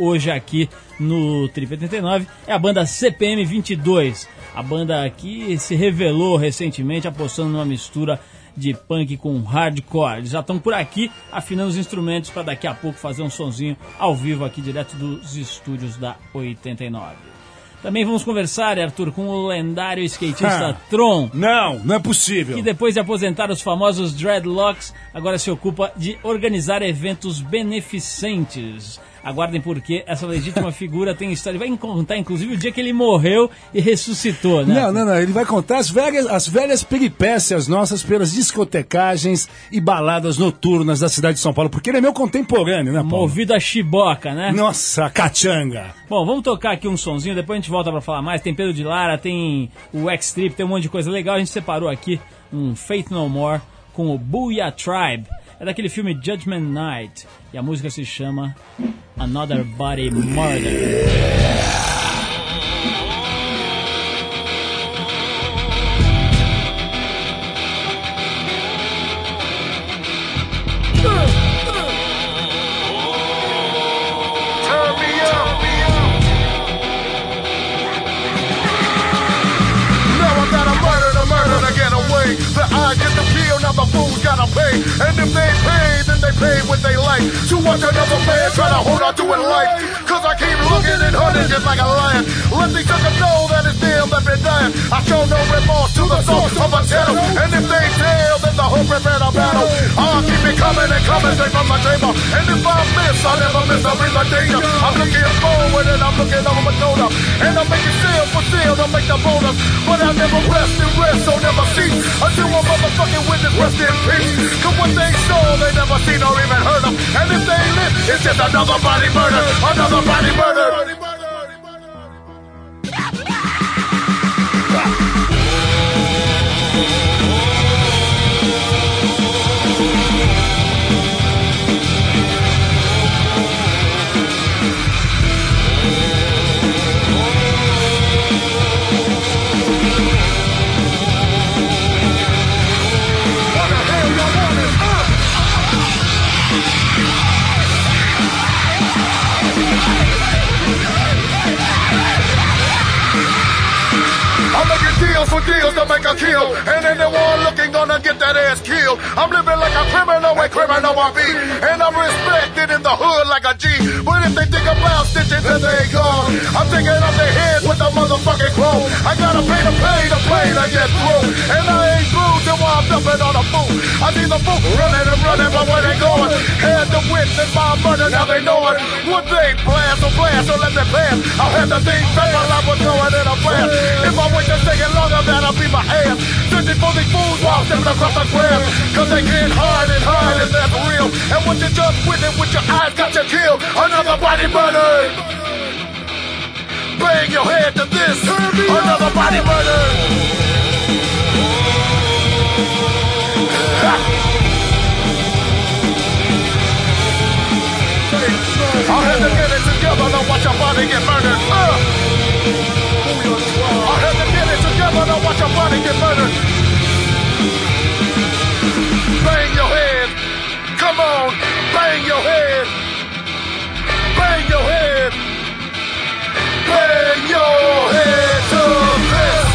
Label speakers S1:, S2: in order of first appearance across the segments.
S1: hoje aqui no Trip 89 é a banda CPM 22. A banda que se revelou recentemente apostando numa mistura de punk com hardcore. Eles já estão por aqui afinando os instrumentos para daqui a pouco fazer um sonzinho ao vivo aqui direto dos estúdios da 89. Também vamos conversar, Arthur, com o lendário skatista
S2: Ah.
S1: Tron,
S2: Não, não é possível.
S1: que depois de aposentar os famosos dreadlocks, agora se ocupa de organizar eventos beneficentes. Aguardem porque essa legítima figura tem história. Ele vai contar, inclusive, o dia que ele morreu e ressuscitou, né?
S2: Não, não, não. Ele vai contar as velhas, as velhas peripécias nossas pelas discotecagens e baladas noturnas da cidade de São Paulo, porque ele é meu contemporâneo, né, Paulo?
S1: Movido a chiboca, né?
S2: Nossa, cachanga.
S1: Bom, vamos tocar aqui um sonzinho, depois a gente volta pra falar mais. Tem Pedro de Lara, tem o X-Trip, tem um monte de coisa legal. A gente separou aqui um Faith No More com o Booyah Tribe. É daquele filme Judgment Night. E a música se chama Another Body Murder.
S3: The kill, fools gotta pay. And if they pay, then they pay what they like. To watch another man try to hold on to it life. Cause I keep looking and hunting just like a lion. Let these suckers know that it's them that been dying. I show no remorse to the source of a channel. And if they fail, then the whole prepare a battle. I'll keep it coming and coming straight from the chamber. And if I miss, I never miss a real danger. I'm looking forward and I'm looking over my shoulder. And I'm making seal for seal to make the bonus. But I never rest and rest, so never cease. Until a motherfucking witness rest in peace. Cause what they saw, they never seen or even heard of. And if they live, it's just another body murder. Another body murder. What deals for deals to make a kill. And anyone looking gonna get that ass killed. I'm living like a criminal when criminal I be. And I'm respected in the hood like a G. But if they think about stitching, then they gone. I'm taking off their heads with a motherfucking crow. I gotta pay to pay to play to get through. And I ain't through till I'm dumping on a fool. I see the fool running and running, but where they going? Had to witness my murder, now they know it. Would they blast or blast or let me pass? I had to think that my life was going in a blast. If I wait a second longer, that'll be my ass. Searching for these fools while stepping across the grass. Cause they can't hide and hide, and that's real. And what you just witnessed with your eyes got you killed. Another body murdered. Bang your head to this. Another body murdered. I had to get it together to watch your body get murdered. Uh. I had together to watch your body get murdered. Bang your head. Come on. Bang your head. Bang your head. Bang your head to this.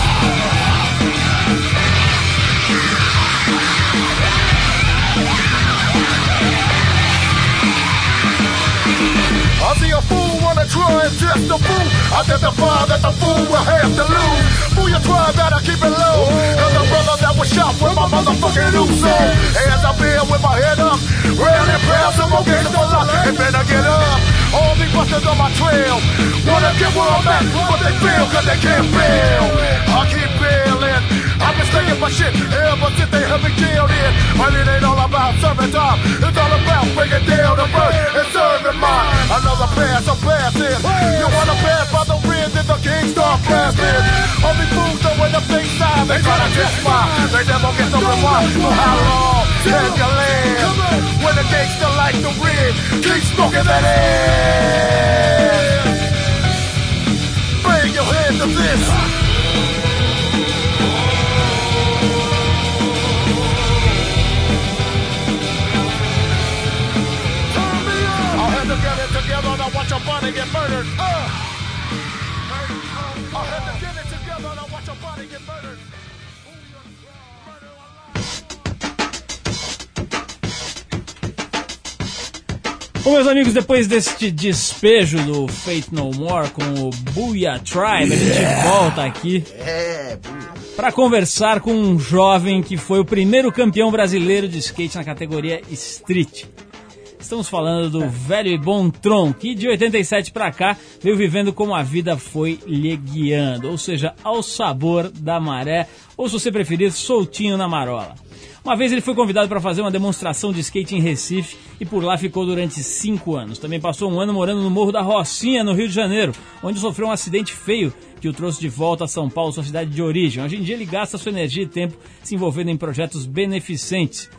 S3: I see a fool wanna try and test the fool. I testify that the fool will have to lose. Fool, you try better keep it low. Cause the brother that was shot with my motherfucking Uso. Hands up here with my head up. Rarely proud, some more games for luck. And better get up. All these busters on my trail. Wanna get where I'm at, but they fail cause they can't fail. I keep bailing. I've been staying my shit ever since they have me jailed in. But it ain't all about serving time. It's all about breaking down the bird and serving mine. Another pass, I'm passing. You wanna pass by the wind, then the king start blasting. These fools know when the things side, they to diss mine. They never get the reward for how long can you live? When the gangster like the red, keep smoking that ass. Bring your head to this. Your body get murdered.
S1: Bom, meus amigos, depois deste despejo do Fate No More com o Booyah Tribe, a gente volta aqui
S4: É,
S1: para conversar com um jovem que foi o primeiro campeão brasileiro de skate na categoria Street. Estamos falando do velho e bom Tron, que de 87 para cá veio vivendo como a vida foi lhe guiando, ou seja, ao sabor da maré, ou se você preferir, soltinho na marola. Uma vez ele foi convidado para fazer uma demonstração de skate em Recife e por lá ficou durante cinco anos. Também passou um ano morando no Morro da Rocinha, no Rio de Janeiro, onde sofreu um acidente feio que o trouxe de volta a São Paulo, sua cidade de origem. Hoje em dia ele gasta sua energia e tempo se envolvendo em projetos beneficentes.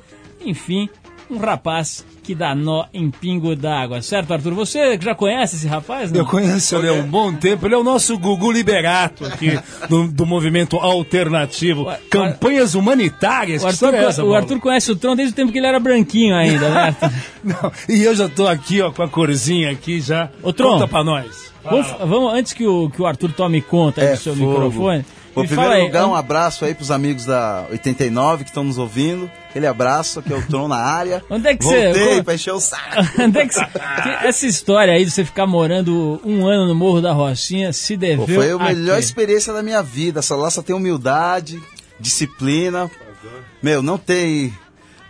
S1: Enfim, um rapaz que dá nó em pingo d'água. Certo, Arthur? Você já conhece esse rapaz? Não?
S2: Eu conheço ele há um bom tempo. Ele é o nosso Gugu Liberato aqui do, do movimento alternativo.
S1: Ué,
S2: Campanhas humanitárias.
S1: O Arthur,
S2: é essa,
S1: o? Arthur conhece o Tron desde o tempo que ele era branquinho ainda, né? Arthur?
S2: Não, e eu já tô aqui, ó, com a corzinha aqui já.
S1: Ô, Tron.
S2: Conta pra nós.
S1: Vamos, vamos- antes que o, que o Arthur tome conta
S4: É
S1: do seu
S4: fogo.
S1: microfone.
S4: Bom, em primeiro
S1: aí,
S4: lugar, um
S1: an-
S4: abraço aí pros amigos da 89 que estão nos ouvindo. Aquele abraço, que é o Tron na área.
S1: Onde é que você-
S4: Voltei pra encher o saco.
S1: Onde é que, você- essa história aí de você ficar morando um ano no Morro da Rocinha se deveu
S4: Pô, foi a
S1: a
S4: melhor
S1: quê?
S4: experiência da minha vida. Essa lá só tem humildade, disciplina. Meu, não tem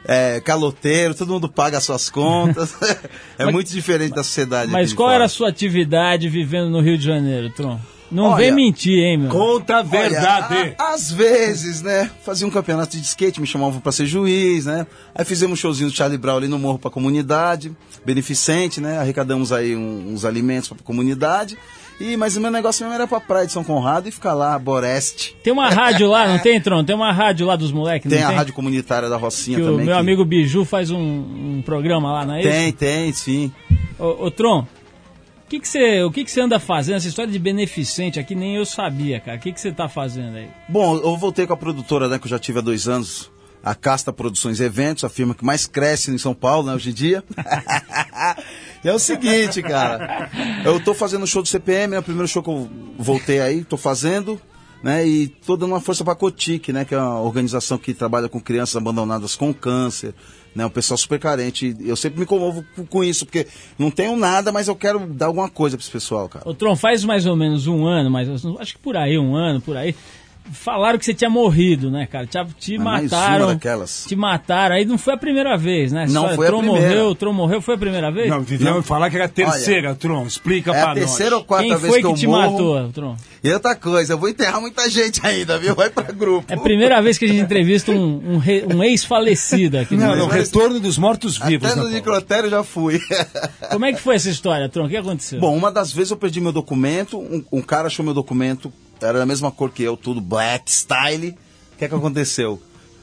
S4: é, caloteiro, todo mundo paga as suas contas. é
S1: Mas-
S4: muito diferente da sociedade.
S1: Mas qual era a sua atividade vivendo no Rio de Janeiro, Tron? Não
S4: Olha,
S1: vem mentir, hein, meu?
S2: Conta a
S4: Olha,
S2: verdade.
S4: a- às vezes, né? Fazia um campeonato de skate, me chamavam pra ser juiz, né? Aí fizemos um showzinho do Charlie Brown ali no morro pra comunidade, beneficente, né? Arrecadamos aí um- uns alimentos pra comunidade. E, mas o meu negócio mesmo era pra praia de São Conrado e ficar lá, Boreste.
S1: Tem uma rádio lá, não tem, Tron? Tem uma rádio lá dos moleques,
S4: Tem a
S1: tem?
S4: rádio comunitária da Rocinha
S1: Que o
S4: também.
S1: meu
S4: que-
S1: amigo Biju faz um, um programa lá, não é
S4: Tem,
S1: isso?
S4: tem, sim.
S1: Ô, ô Tron, o que você o que que você anda fazendo? Essa história de beneficente aqui nem eu sabia, cara. O que você tá fazendo aí?
S4: Bom, eu voltei com a produtora, né, que eu já tive há dois anos, a Casta Produções Eventos, a firma que mais cresce em São Paulo, né, hoje em dia. é o seguinte, cara, eu tô fazendo o show do CPM, é o primeiro show que eu voltei aí, tô fazendo, né, e tô dando uma força pra Cotique, né, que é uma organização que trabalha com crianças abandonadas com câncer, né, um pessoal super carente. Eu sempre me comovo com, isso, porque não tenho nada, mas eu quero dar alguma coisa pra esse pessoal, cara.
S1: Ô Tron, faz mais ou menos um ano, mas acho que por aí, um ano, por aí. Falaram que você tinha morrido, né, cara? Te, te mataram. Te mataram. Aí não foi a primeira vez, né?
S4: Não
S1: Só
S4: foi a
S1: Tron
S4: primeira.
S1: morreu, Tron morreu, foi a primeira vez?
S2: Não, deviam falar que era a terceira, Tron. Explica
S4: É
S2: pra
S4: a terceira ou
S2: nós.
S4: quarta
S1: Quem
S4: vez
S1: foi
S4: que,
S1: que,
S4: eu
S1: te
S4: morro.
S1: matou, Tron?
S4: E outra coisa, eu vou enterrar muita gente ainda, viu? Vai pra grupo.
S1: É a primeira vez que a gente entrevista um, um, re- um ex-falecido aqui.
S2: Não,
S1: no
S2: não, retorno dos mortos-vivos.
S4: Até
S2: né,
S4: no
S2: Paulo?
S4: necrotério já fui.
S1: Como é que foi essa história, Tron? O que aconteceu?
S4: Bom, uma das vezes eu perdi meu documento, um, um cara achou meu documento, era da mesma cor que eu, tudo black style. O que é que aconteceu?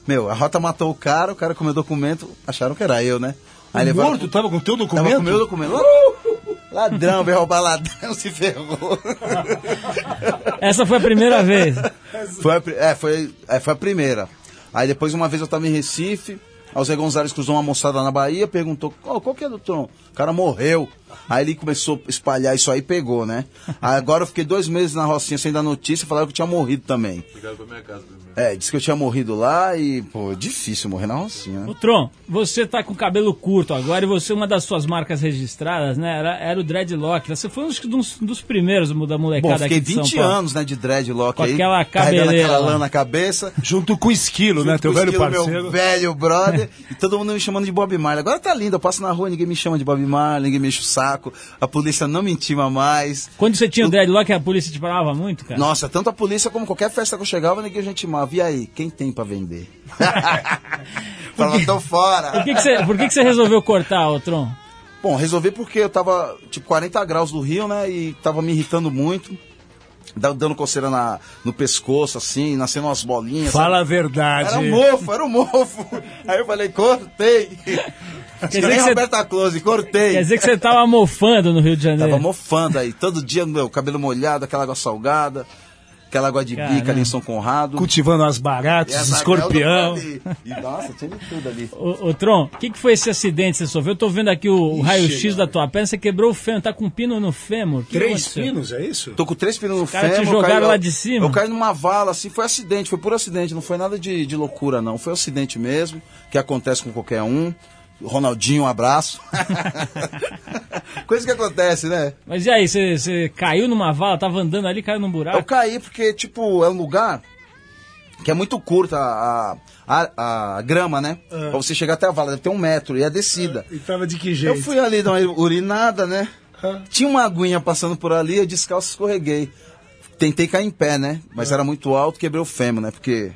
S4: Meu, a rota matou o cara, o cara com meu documento, acharam que era eu, né?
S2: O
S4: levaram-
S2: morto tava com teu
S4: Tava
S2: documento?
S4: com meu documento. Uh! Ladrão, veio roubar ladrão, se ferrou.
S1: Essa foi a primeira vez.
S4: Foi a, é, foi, é, foi a primeira. Aí depois, uma vez eu tava em Recife, aí o Zé Gonzalez cruzou uma moçada na Bahia, perguntou, "Ó, qual que é do Tron? O cara morreu. Aí ele começou a espalhar isso aí e pegou, né? Aí agora eu fiquei dois meses na Rocinha sem dar notícia, falaram que eu tinha morrido também. É, disse que eu tinha morrido lá e, pô, é difícil morrer na Rocinha, né?
S1: Ô, Tron, você tá com cabelo curto agora e você, uma das suas marcas registradas, né, era, era o Dreadlock. Você foi um dos, dos- dos primeiros da molecada
S4: Bom, fiquei
S1: aqui de São
S4: 20
S1: Paulo.
S4: anos, né, de dreadlock
S1: Com
S4: aí.
S1: aquela cabeleira
S4: aquela lã na cabeça.
S2: Junto com o Esquilo, né? Teu
S4: com o
S2: velho
S4: Esquilo,
S2: parceiro.
S4: Meu velho brother. e todo mundo me chamando de Bob Marley. Agora tá lindo, eu passo na rua, ninguém me chama de Bob Marley, ninguém me enche o saco. A polícia não me intima mais.
S1: Quando você tinha o Dreadlock, a polícia te parava muito, cara?
S4: Nossa, tanto a polícia como qualquer festa que eu chegava, ninguém me intimava. E aí, quem tem pra vender? Falava, tô
S1: Por
S4: fora.
S1: que, que você, por que, que você resolveu cortar, ô Tron?
S4: Bom, resolvi porque eu tava, tipo, 40 graus do Rio, né? E tava me irritando muito. da- Dando coceira na, no pescoço, assim, nascendo umas bolinhas.
S2: Fala a
S4: sabe?
S2: verdade.
S4: Era um mofo, era um mofo. Aí eu falei, cortei. Quer
S1: dizer
S4: nem
S1: que você-
S4: Roberta Close, cortei.
S1: Quer dizer que você tava mofando no Rio de Janeiro.
S4: Tava mofando aí, todo dia meu cabelo molhado, aquela água salgada. aquela água de
S1: Caramba.
S4: bica ali em São Conrado.
S2: Cultivando as baratas,
S4: as
S2: escorpião.
S4: E, nossa, tinha de tudo ali.
S1: Ô, ô, Tron, o que, que foi esse acidente que você sofreu? Eu tô vendo aqui o, o raio-x da tua perna, você quebrou o fêmur, tá com um pino no fêmur. Que
S2: Três
S1: aconteceu?
S2: pinos, é isso?
S4: Tô com três pinos no
S1: caras te
S4: fêmur.
S1: jogaram
S4: caí-
S1: lá de cima?
S4: Eu caí numa vala, assim, foi acidente, foi por acidente, não foi nada de, de loucura, não. Foi acidente mesmo, que acontece com qualquer um. Ronaldinho, um abraço. Coisa que acontece, né?
S1: Mas e aí, você, caiu numa vala, tava andando ali, caiu num
S4: Eu
S1: buraco?
S4: caí porque, tipo, é um lugar que é muito curta a, a, a grama, né? Pra você chegar até a vala, deve ter um metro, e é descida.
S2: E tava de que jeito?
S4: Eu fui ali dar uma urinada, né?
S2: Ah.
S4: Tinha uma aguinha passando por ali, eu descalço escorreguei. Tentei cair em pé, né? Mas
S2: Ah.
S4: era muito alto, quebrei o fêmur, né? Porque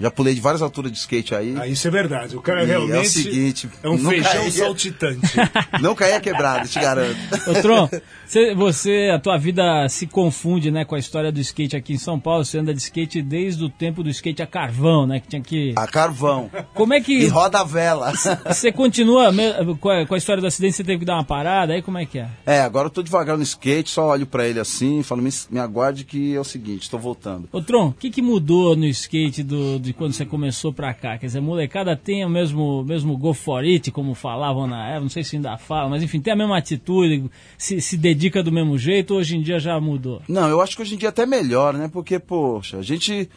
S4: já pulei de várias alturas de skate aí.
S2: Ah, isso é verdade. O cara
S4: E é o
S2: realmente
S4: seguinte,
S2: é um
S4: não
S2: feijão
S4: caía.
S2: saltitante.
S4: Não caía quebrado, te garanto.
S1: Ô, Tron, você, você, a tua vida se confunde, né, com a história do skate aqui em São Paulo. Você anda de skate desde o tempo do skate a carvão, né, que tinha que...
S4: A carvão.
S1: Como é
S4: E
S1: que
S4: roda a vela.
S1: você continua me- com a, com a história do acidente? Você teve que dar uma parada, aí como é que é?
S4: É, agora eu tô devagar no skate, só olho pra ele assim, falo, me, me aguarde que é o seguinte, tô voltando.
S1: Ô Tron, o que, que mudou no skate do, de quando você começou pra cá? Quer dizer, a molecada tem o mesmo, mesmo go for it, como falavam na época, não sei se ainda fala, mas enfim, tem a mesma atitude, se, se dedica do mesmo jeito, hoje em dia já mudou.
S4: Não, eu acho que hoje em dia até melhor, né? Porque, poxa, a gente,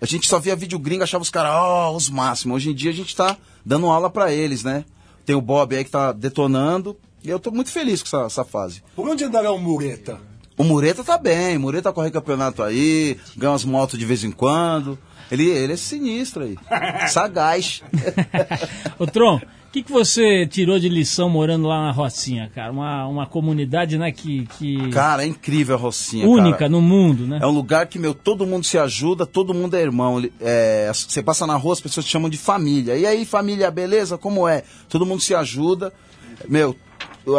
S4: a gente só via vídeo gringo, achava os caras, ó, os máximos. Hoje em dia a gente tá dando aula pra eles, né? Tem o Bob aí que tá detonando, e eu tô muito feliz com essa, essa fase.
S2: Por onde andará o Mureta?
S4: O Mureta tá bem, o Mureta corre campeonato aí, ganha umas motos de vez em quando. Ele, ele é sinistro aí, sagaz.
S1: Ô Tron, o que, que você tirou de lição morando lá na Rocinha, cara? Uma, uma comunidade, né, que, que
S4: Cara, é incrível a Rocinha,
S1: única
S4: cara.
S1: no mundo, né?
S4: É um lugar que, meu, todo mundo se ajuda, todo mundo é irmão. É, você passa na rua, as pessoas te chamam de família. E aí, família, beleza? Como é? Todo mundo se ajuda. Meu,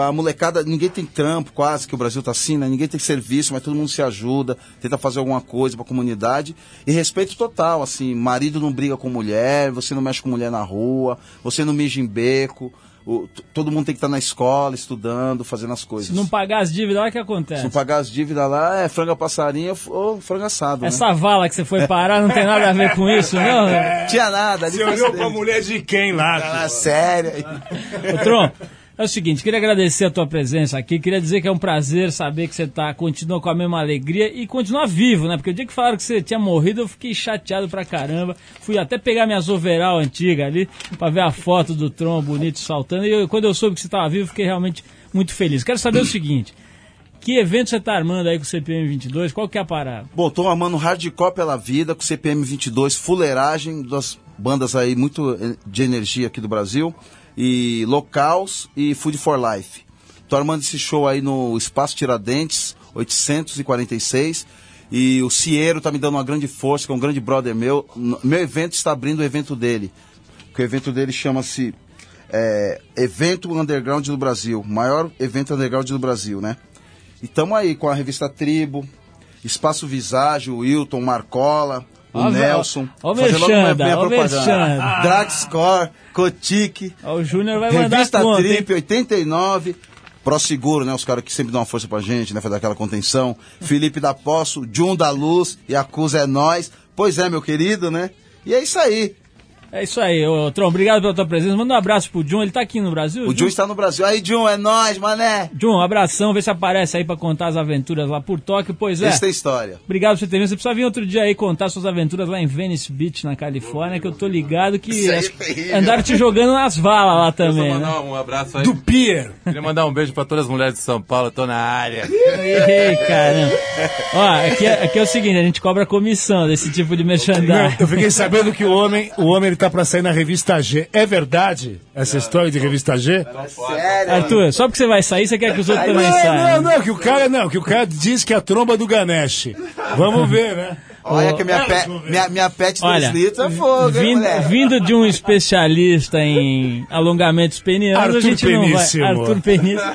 S4: a molecada, ninguém tem trampo quase, que o Brasil tá assim, né? Ninguém tem serviço, mas todo mundo se ajuda, tenta fazer alguma coisa pra comunidade. E respeito total, assim, marido não briga com mulher, você não mexe com mulher na rua, você não mija em beco. o- todo mundo tem que estar na escola, estudando, fazendo as coisas.
S1: Se não pagar as dívidas, olha o que
S4: Se
S1: acontece.
S4: não pagar as dívidas lá, é franga passarinho ou frango assado, né?
S1: Essa vala que você foi parar não tem nada a ver com isso, não? né?
S4: Tinha nada. ali
S2: Você olhou pra mulher de quem lá?
S4: Ah, sério.
S1: Ô, Tron, é o seguinte, queria agradecer a tua presença aqui, queria dizer que é um prazer saber que você tá, continua com a mesma alegria e continua vivo, né? Porque o dia que falaram que você tinha morrido, eu fiquei chateado pra caramba. Fui até pegar minhas overall antigas ali, pra ver a foto do Tron bonito saltando. E eu- quando eu soube que você tava vivo, fiquei realmente muito feliz. Quero saber o seguinte, que evento você tá armando aí com o CPM 22? Qual que é a parada?
S4: Bom, tô amando Hardcore pela vida, com CPM 22, fuleiragem, das bandas aí muito eh, de energia aqui do Brasil, e Locals e Food for Life. Tô armando esse show aí no Espaço Tiradentes, 846, e o Ciero tá me dando uma grande força, que é um grande brother meu. Meu evento está abrindo o evento dele, que o evento dele chama-se é, Evento Underground do Brasil, maior evento underground do Brasil, né? E estamos aí com a revista Tribo, Espaço Visage, o Wilton, Marcola, o
S1: Ó,
S4: Nelson.
S1: ó o
S4: fazendo logo minha- minha
S1: ó o
S4: propaganda. Dragscore, Cotique,
S1: Ó, O Júnior vai mandar
S4: Revista
S1: conta, hein?
S4: Trip 89, ProSeguro, né? Os caras que sempre dão uma força pra gente, né? Fazer aquela contenção. Felipe da Poço, Jun da Luz, Yakuza é nós. Pois é, meu querido, né? E é isso aí.
S1: É isso aí, ô, Tron, obrigado pela tua presença. Manda um abraço pro John, ele tá aqui no Brasil?
S4: O Jun está no Brasil. Aí, Jun, é nós, mané.
S1: John, um abração, vê se aparece aí pra contar as aventuras lá por Tóquio. Pois é,
S4: Esse tem história.
S1: obrigado por você ter vindo. Você precisa vir outro dia aí contar suas aventuras lá em Venice Beach, na Califórnia, que eu tô ligado que
S4: é terrível.
S1: andaram te jogando nas valas lá também, né?
S5: mandar um abraço aí.
S2: Do Pier.
S5: Queria mandar um beijo pra todas as mulheres de São Paulo, tô na área.
S1: Ei, caramba. Ó, aqui é, aqui é o seguinte, a gente cobra comissão desse tipo de merchandising.
S2: eu fiquei sabendo que o homem, o homem ele tá pra sair na revista G. É verdade essa história de revista G?
S4: Sério.
S1: Arthur, só porque você vai sair, você quer que os outros também
S2: Não,
S1: saiam.
S2: não, não, que o cara não, que o cara diz que é a tromba do Ganesh. Vamos ver, né?
S4: Olha que minha,
S2: vamos ver.
S4: minha, minha pet 2
S1: Olha,
S4: litros é fogo, hein,
S1: vindo,
S4: moleque?
S1: vindo de um especialista em alongamentos penianos, a
S2: Arthur
S1: gente não vai.
S2: Peníssimo.
S1: Arthur Peníssimo.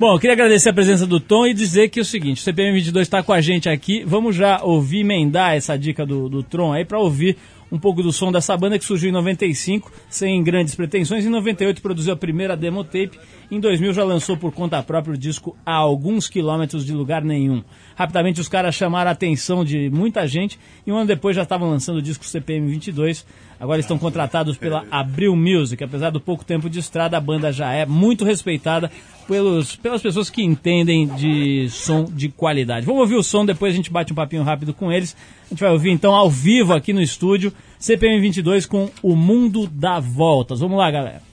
S1: Bom, eu queria agradecer a presença do Tom e dizer que é o seguinte: o CPM 22 está com a gente aqui. Vamos já ouvir, emendar essa dica do, do Tron aí para ouvir um pouco do som dessa banda que surgiu em 95, sem grandes pretensões. Em 98 produziu a primeira demo tape. Em 2000 já lançou por conta própria o disco A Alguns Quilômetros de Lugar Nenhum. Rapidamente os caras chamaram a atenção de muita gente e um ano depois já estavam lançando o disco CPM 22. Agora estão contratados pela Abril Music. Apesar do pouco tempo de estrada, a banda já é muito respeitada pelos, pelas pessoas que entendem de som de qualidade. Vamos ouvir o som, depois a gente bate um papinho rápido com eles. A gente vai ouvir então ao vivo aqui no estúdio, CPM 22 com O Mundo dá Voltas. Vamos lá, galera.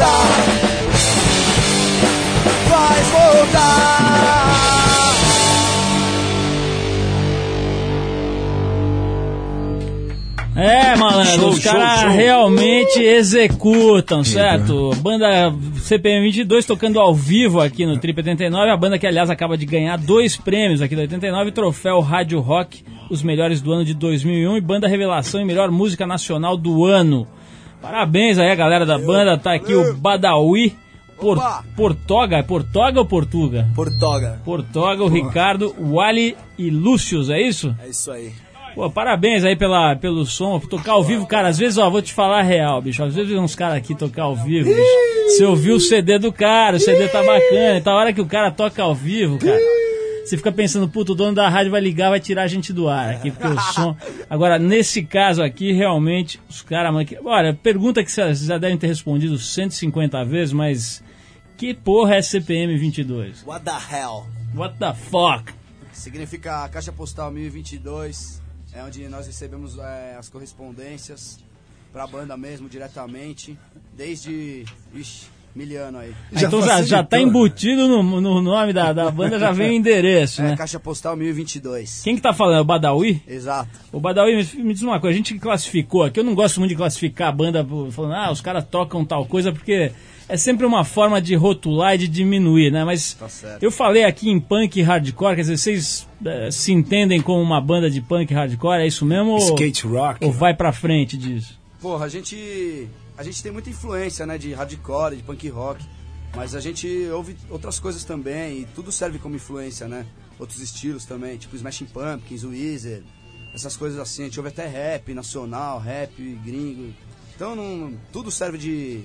S6: Voltar. Faz voltar. É,
S1: malandro, os caras realmente executam, certo? Banda CPM 22 tocando ao vivo aqui no Trip 89, a banda que aliás acaba de ganhar dois prêmios aqui do 89, troféu Rádio Rock, os melhores do ano de 2001 e banda revelação e melhor música nacional do ano. Parabéns aí a galera da banda, tá aqui o Badawi Por! Portoga, é Portoga ou Portuga?
S6: Portoga.
S1: Portoga, o Ricardo, o Wally e Lúcius, é isso?
S6: É isso aí.
S1: Pô, parabéns aí pela, pelo som, por tocar ao vivo, cara. Às vezes, ó, vou te falar a real, bicho. Às vezes uns caras aqui tocar ao vivo, bicho. Você ouviu o CD do cara, o CD tá bacana. Então, a hora que o cara toca ao vivo, cara, você fica pensando, puto, o dono da rádio vai ligar, vai tirar a gente do ar aqui, porque o som. Agora, nesse caso aqui, realmente, os caras, Olha, pergunta que vocês já devem ter respondido 150 vezes, mas. Que porra é CPM 22?
S6: What the hell?
S1: What the fuck?
S6: Significa Caixa Postal 1022. É onde nós recebemos é, as correspondências pra banda mesmo, diretamente. Desde. Ixi, miliano aí.
S1: Ah, então já, já tá
S2: facilitou.
S1: embutido no, no nome da, da banda, já vem o endereço,
S6: É,
S1: né?
S6: Caixa Postal 1022.
S1: Quem que tá falando? É o Badawi?
S6: Exato.
S1: O Badawi, me, me diz uma coisa, a gente classificou aqui, eu não gosto muito de classificar a banda falando, ah, os caras tocam tal coisa, porque é sempre uma forma de rotular e de diminuir, né? Mas
S6: Tá certo.
S1: eu falei aqui em punk e hardcore, quer dizer, vocês eh, se entendem como uma banda de punk e hardcore, é isso mesmo? Ou,
S2: Skate rock.
S1: ou vai pra frente disso?
S6: Porra, a gente. A gente tem muita influência, né? De hardcore, de punk rock. Mas a gente ouve outras coisas também. E tudo serve como influência, né? Outros estilos também, tipo Smashing Pumpkins, Weezer. Essas coisas assim. A gente ouve até rap nacional, rap gringo. Então não, tudo serve de,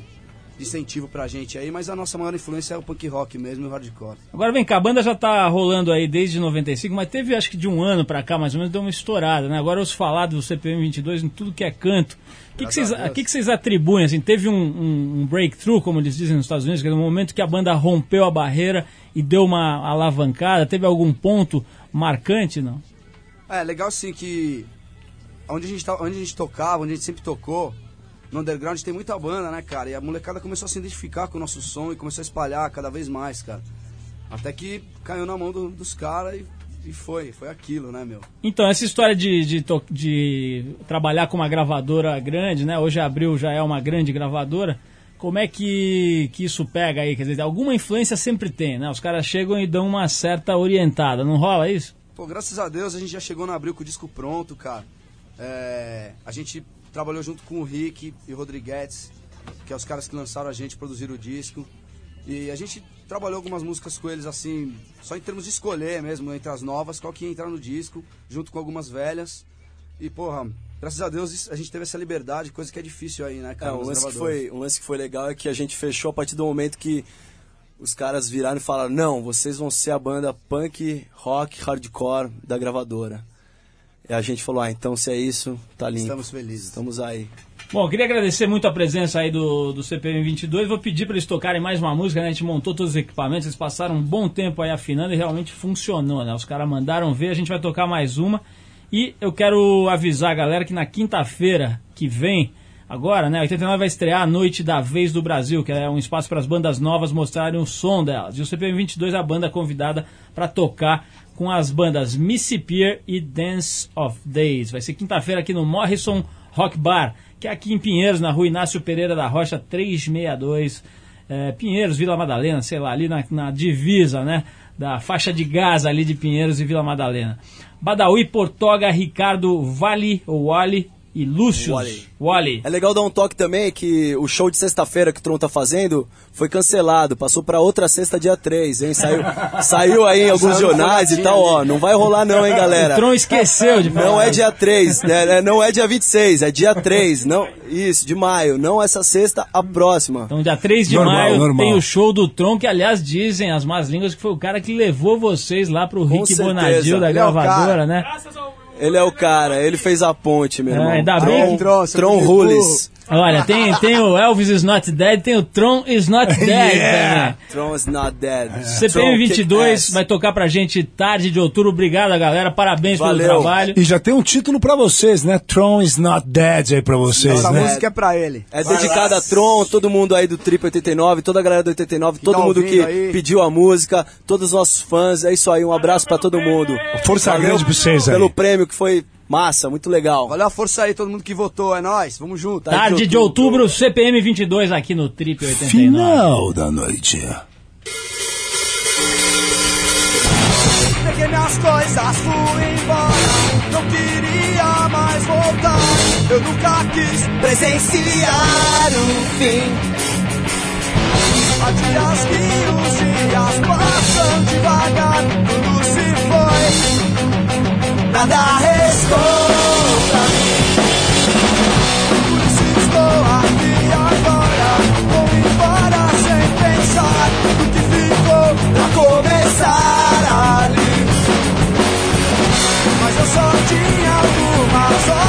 S6: de incentivo pra gente aí. Mas a nossa maior influência é o punk rock mesmo e o hardcore.
S1: Agora vem cá, a banda já tá rolando aí desde 95, mas teve acho que de um ano pra cá mais ou menos deu uma estourada, né? Agora os falados do CPM 22 em tudo que é canto. O que, que, vocês,
S6: a
S1: que, que vocês atribuem? Assim, teve um, um- um breakthrough, como eles dizem nos Estados Unidos, que é no momento que a banda rompeu a barreira e deu uma alavancada, teve algum ponto marcante, não?
S6: É, legal sim que onde a gente, tá, onde a gente tocava, onde a gente sempre tocou, no underground tem muita banda, né, cara? E a molecada começou a se identificar com o nosso som e começou a espalhar cada vez mais, cara. Até que caiu na mão do- dos caras e, e foi, foi aquilo, né, meu?
S1: Então, essa história de, de, de trabalhar com uma gravadora grande, né? Hoje a Abril já é uma grande gravadora. Como é que, que isso pega aí? Quer dizer, alguma influência sempre tem, né? Os caras chegam e dão uma certa orientada. Não rola isso?
S6: Pô, graças a Deus a gente já chegou no abril com o disco pronto, cara. É, a gente trabalhou junto com o Rick e o Rodrigues, que é os caras que lançaram a gente, produziram o disco. E a gente trabalhou algumas músicas com eles assim, só em termos de escolher mesmo, entre as novas, qual que ia entrar no disco, junto com algumas velhas. E, porra, graças a Deus a gente teve essa liberdade, coisa que é difícil aí, né,
S7: É,
S6: cara?
S7: um
S6: nos
S7: lance, que foi, um lance que foi legal é que a gente fechou a partir do momento que os caras viraram e falaram: Não, vocês vão ser a banda punk, rock, hardcore da gravadora. E a gente falou: Ah, então se é isso, tá limpo.
S6: Estamos felizes.
S7: Estamos aí.
S1: Bom, eu queria agradecer muito a presença aí do, do CPM 22. Vou pedir para eles tocarem mais uma música, né? A gente montou todos os equipamentos, eles passaram um bom tempo aí afinando e realmente funcionou, né? Os caras mandaram ver, a gente vai tocar mais uma. E eu quero avisar a galera que na quinta-feira que vem, agora, né? 89 vai estrear a Noite da Vez do Brasil, que é um espaço para as bandas novas mostrarem o som delas. E o CPM 22 é a banda convidada para tocar com as bandas Missy Pier e Dance of Days. Vai ser quinta-feira aqui no Morrison Rock Bar, que é aqui em Pinheiros, na rua Inácio Pereira da Rocha, 362. É, Pinheiros, Vila Madalena, sei lá, ali na, na divisa, né? Da faixa de gás ali de Pinheiros e Vila Madalena. Badawi, Portoga, Ricardo, Vale, ou Wally e Lúcio.
S7: Wally.
S1: Wally.
S7: É legal dar um toque também que o show de sexta-feira que o Tron tá fazendo foi cancelado, passou pra outra sexta, dia 3, hein? Saiu, saiu aí em alguns jornais e tal, ó. Não vai rolar não, hein, galera?
S1: O Tron esqueceu de falar.
S7: Não é dia 3, né? né? Não é dia 26, é dia 3. Não, isso, de maio. Não essa sexta, a próxima.
S1: Então, dia 3 de
S2: Normal,
S1: maio
S2: normal.
S1: tem o show do Tron, que aliás dizem as más línguas que foi o cara que levou vocês lá pro Rick
S7: certeza.
S1: Bonadil da
S6: é
S1: gravadora, né?
S7: Ele é o cara, ele fez a ponte, meu
S1: É,
S7: irmão.
S1: ainda
S7: Tron,
S1: bem que-
S6: Tron, seu
S1: Olha, tem, tem o Elvis is not dead, tem o Tron is not dead também.
S7: Tron is not dead.
S1: CPM 22 vai tocar pra gente tarde de outubro. Obrigado, galera. Parabéns
S7: Valeu.
S1: pelo trabalho.
S2: E já tem um título pra vocês, né? Tron is not dead aí pra vocês,
S6: Essa
S2: né?
S6: música é pra ele.
S7: É dedicada a Tron, todo mundo aí do Trip 89, toda a galera do 89, todo
S6: tá
S7: mundo que
S6: aí.
S7: pediu a música, todos os nossos fãs. É isso aí, um abraço pra todo mundo.
S2: Força grande pra vocês aí.
S7: Pelo prêmio que foi massa, muito legal.
S6: Valeu a força aí, todo mundo que votou. É nóis, vamos junto.
S1: Tarde de outubro, CPM 22 aqui no Trip 89.
S2: Final da noite.
S6: Peguei minhas coisas, fui embora. Não queria mais voltar. Eu nunca quis presenciar o fim. Há dias que os dias passam devagar. Tudo se foi. Nada restou. Por isso estou aqui agora. Vou embora sem pensar no que ficou pra começar ali. Mas eu só tinha algumas horas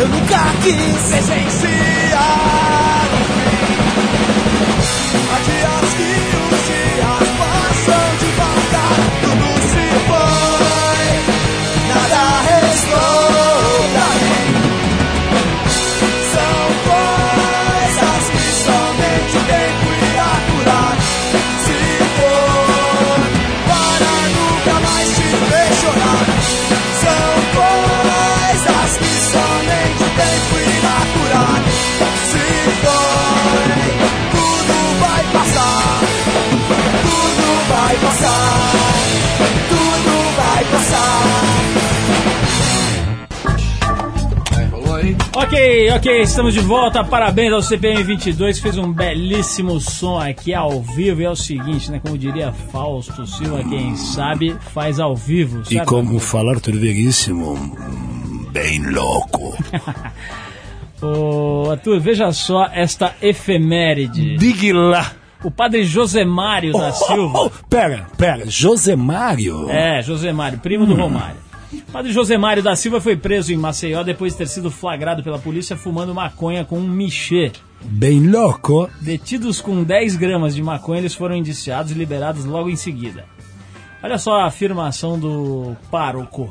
S3: Eu nunca quis presenciar.
S1: Ok, ok, estamos de volta. Parabéns ao CPM 22 que fez um belíssimo som aqui ao vivo. E é o seguinte, né? Como diria Fausto Silva, quem sabe faz ao vivo.
S2: E
S1: certo?
S2: como falar tudo veríssimo, bem louco.
S1: Ô, Arthur, veja só esta efeméride.
S2: Diga lá.
S1: O padre Josemário da Silva.
S2: Oh, oh, pera, pera, Josemário?
S1: É, Josemário, primo do Romário. Padre Josemário da Silva foi preso em Maceió depois de ter sido flagrado pela polícia fumando maconha com um michê.
S2: Bem louco.
S1: Detidos com 10 gramas de maconha, eles foram indiciados e liberados logo em seguida. Olha só a afirmação do pároco.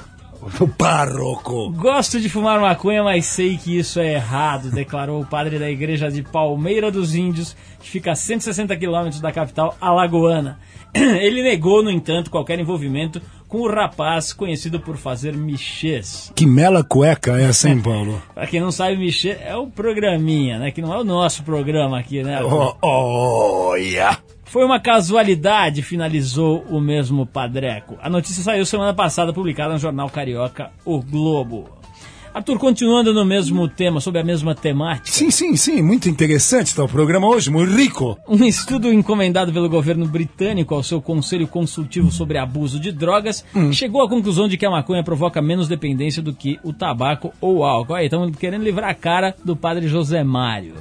S2: O parroco.
S1: Gosto de fumar maconha, mas sei que isso é errado, declarou o padre da igreja de Palmeira dos Índios, que fica a 160 quilômetros da capital alagoana. Ele negou, no entanto, qualquer envolvimento com o rapaz conhecido por fazer michês.
S2: Que mela cueca é essa, hein, Paulo?
S1: Pra quem não sabe, michê é o programinha, né? Que não é o nosso programa aqui, né?
S2: Oh, olha.
S1: Foi uma casualidade, finalizou o mesmo Padreco. A notícia saiu semana passada, publicada no jornal carioca O Globo. Arthur, continuando no mesmo tema, sobre a mesma temática.
S2: Sim, sim, sim, muito interessante está o programa hoje, muito rico.
S1: Um estudo encomendado pelo governo britânico ao seu Conselho Consultivo sobre Abuso de Drogas chegou à conclusão de que a maconha provoca menos dependência do que o tabaco ou o álcool. Aí, estamos querendo livrar a cara do padre José Mário.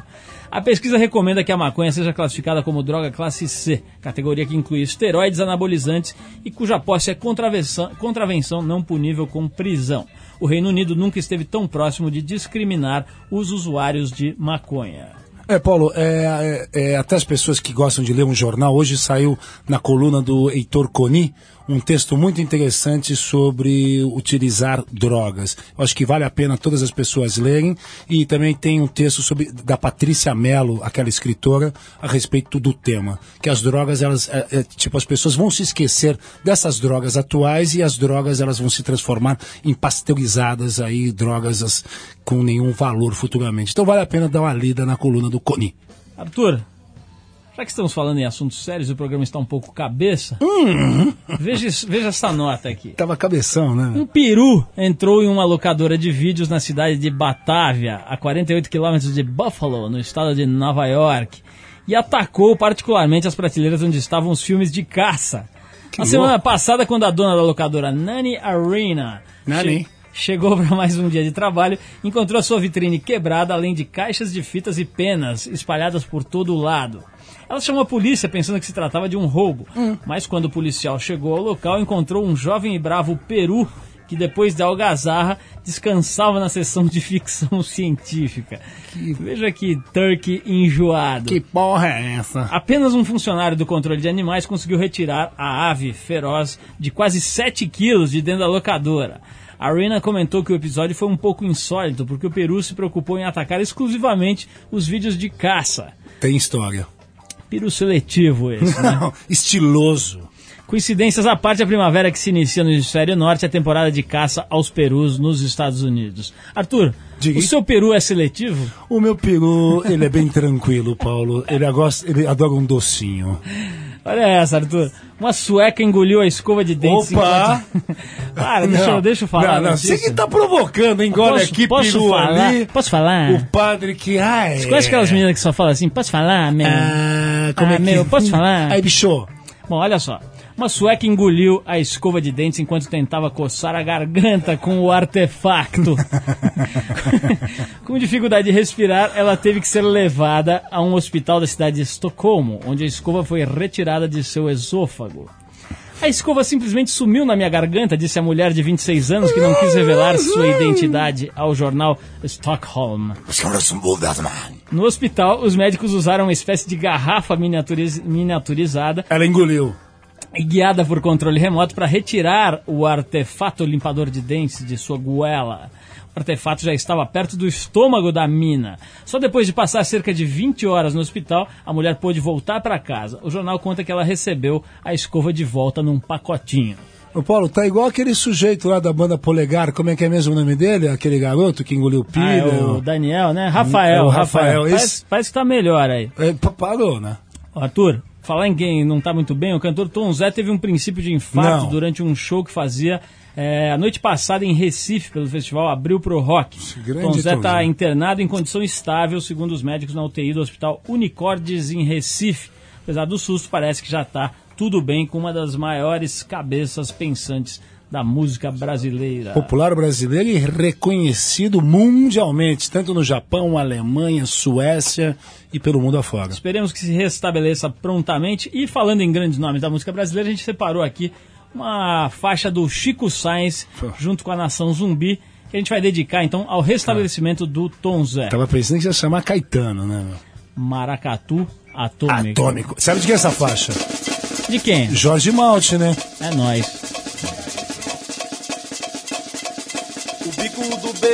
S1: A pesquisa recomenda que a maconha seja classificada como droga classe C, categoria que inclui esteroides anabolizantes e cuja posse é contravenção, contravenção não punível com prisão. O Reino Unido nunca esteve tão próximo de discriminar os usuários de maconha.
S2: É, Paulo, é, é, é, até as pessoas que gostam de ler um jornal, hoje saiu na coluna do Heitor Coni um texto muito interessante sobre utilizar drogas. Eu acho que vale a pena todas as pessoas lerem. E também tem um texto sobre da Patrícia Mello, aquela escritora, a respeito do tema. Que as drogas, elas, é, é, tipo, as pessoas vão se esquecer dessas drogas atuais e as drogas elas vão se transformar em pasteurizadas aí, drogas as, com nenhum valor futuramente. Então vale a pena dar uma lida na coluna do Coni.
S1: Arthur, já que estamos falando em assuntos sérios e o programa está um pouco cabeça, veja, isso- veja essa nota aqui.
S2: Tava cabeção, né?
S1: Um peru entrou em uma locadora de vídeos na cidade de Batavia, a 48 quilômetros de Buffalo, no estado de Nova York, e atacou particularmente as prateleiras onde estavam os filmes de caça. na semana passada, quando a dona da locadora, Nani Arena,
S2: Nani.
S1: che- chegou para mais um dia de trabalho, encontrou a sua vitrine quebrada, além de caixas de fitas e penas espalhadas por todo o lado. Ela chamou a polícia pensando que se tratava de um roubo, mas quando o policial chegou ao local, encontrou um jovem e bravo peru que depois da algazarra descansava na sessão de ficção científica. Veja que turkey enjoado.
S2: Que porra é essa?
S1: Apenas um funcionário do controle de animais conseguiu retirar a ave feroz de quase 7 quilos de dentro da locadora. A Rena comentou que o episódio foi um pouco insólito porque o Peru se preocupou em atacar exclusivamente os vídeos de caça.
S2: Tem história.
S1: Peru seletivo esse, né?
S2: Não, estiloso.
S1: Coincidências à parte, a primavera que se inicia no hemisfério norte é a temporada de caça aos perus nos Estados Unidos. Arthur,
S2: Diga.
S1: o seu peru é seletivo?
S2: O meu peru, ele é bem tranquilo, Paulo. Ele, gosta, ele adora um docinho.
S1: Olha essa, Arthur. Uma sueca engoliu a escova de dentes.
S2: Opa!
S1: enquanto- Para, deixa, eu, deixa eu falar.
S2: Não, não, você que tá provocando, engole
S1: Posso-
S2: aqui,
S1: posso
S2: peru
S1: falar?
S2: ali.
S1: Posso falar?
S2: O padre que. Ai,
S1: Você conhece aquelas meninas que só falam assim, posso falar, meu?
S2: Ah, como
S1: Ah,
S2: é que...
S1: meu, posso falar?
S2: Aí, bicho.
S1: Bom, olha só. Uma sueca engoliu a escova de dentes enquanto tentava coçar a garganta com o artefacto. com dificuldade de respirar, ela teve que ser levada a um hospital da cidade de Estocolmo, onde a escova foi retirada de seu esôfago. A escova simplesmente sumiu na minha garganta, disse a mulher de 26 anos que não quis revelar sua identidade ao jornal Stockholm. No hospital, os médicos usaram uma espécie de garrafa miniaturiz- miniaturizada
S2: Ela engoliu.
S1: Guiada por controle remoto para retirar o artefato limpador de dentes de sua goela. O artefato já estava perto do estômago da mina. Só depois de passar cerca de 20 horas no hospital, a mulher pôde voltar para casa. O jornal conta que ela recebeu a escova de volta num pacotinho.
S2: Ô Paulo, tá igual aquele sujeito lá da banda Polegar, como é que é mesmo o nome dele? Aquele garoto que engoliu
S1: Ah,
S2: pilha.
S1: é o Daniel, né? Rafael,
S2: É o
S1: Rafael.
S2: Rafael,
S1: Parece,
S2: esse-
S1: parece que tá melhor aí.
S2: É, pa- parou, né?
S1: Arthur, falar em quem não tá muito bem, o cantor Tom Zé teve um princípio de infarto
S2: Não.
S1: durante um show que fazia é, a noite passada em Recife, pelo festival Abril Pro Rock.
S2: grande
S1: Tom Zé está internado em condição estável, segundo os médicos na UTI do Hospital Unicordes em Recife. Apesar do susto, parece que já está tudo bem com uma das maiores cabeças pensantes da música brasileira.
S2: Popular brasileiro e reconhecido mundialmente, tanto no Japão, Alemanha, Suécia e pelo mundo afora.
S1: Esperemos que se restabeleça prontamente. E falando em grandes nomes da música brasileira, a gente separou aqui uma faixa do Chico Sainz, junto com a Nação Zumbi, que a gente vai dedicar então ao restabelecimento do Tom Zé.
S2: Tava pensando que ia chamar Caetano, né?
S1: Maracatu Atômico.
S2: Atômico. Sabe de quem é essa faixa?
S1: De quem?
S2: Jorge Malte, né?
S1: É nós.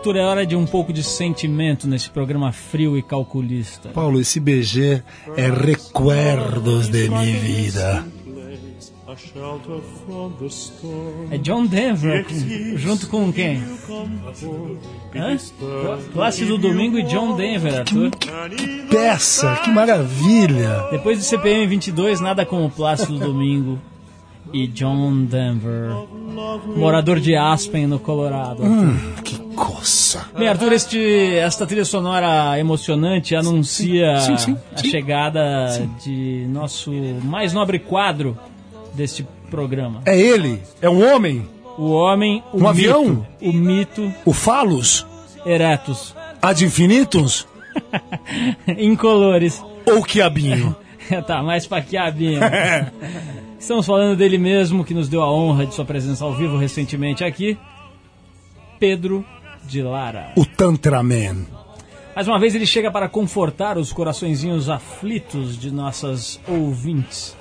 S1: Arthur, é hora de um pouco de sentimento nesse programa frio e calculista.
S2: Paulo, esse BG é recuerdos de minha vida.
S1: É John Denver, junto com quem? Hã? Plácido Domingo e John Denver, Arthur.
S2: Peça, que maravilha!
S1: Depois do CPM 22, nada como Plácido Domingo e John Denver, morador de Aspen, no Colorado.
S2: Que coça!
S1: Bem, Arthur, este, esta trilha sonora emocionante anuncia
S2: Sim, sim,
S1: a
S2: sim.
S1: chegada de nosso mais nobre quadro deste programa.
S2: É ele? É um homem?
S1: O homem, o
S2: Um
S1: mito,
S2: avião?
S1: o mito
S2: O Falos?
S1: Eretus,
S2: Ad infinitus?
S1: incolores.
S2: Ou quiabinho?
S1: tá, mais pra quiabinho. Estamos falando dele mesmo, que nos deu a honra de sua presença ao vivo recentemente aqui, Pedro de Lara.
S2: O Tantraman.
S1: Mais uma vez ele chega para confortar os coraçõezinhos aflitos de nossas ouvintes.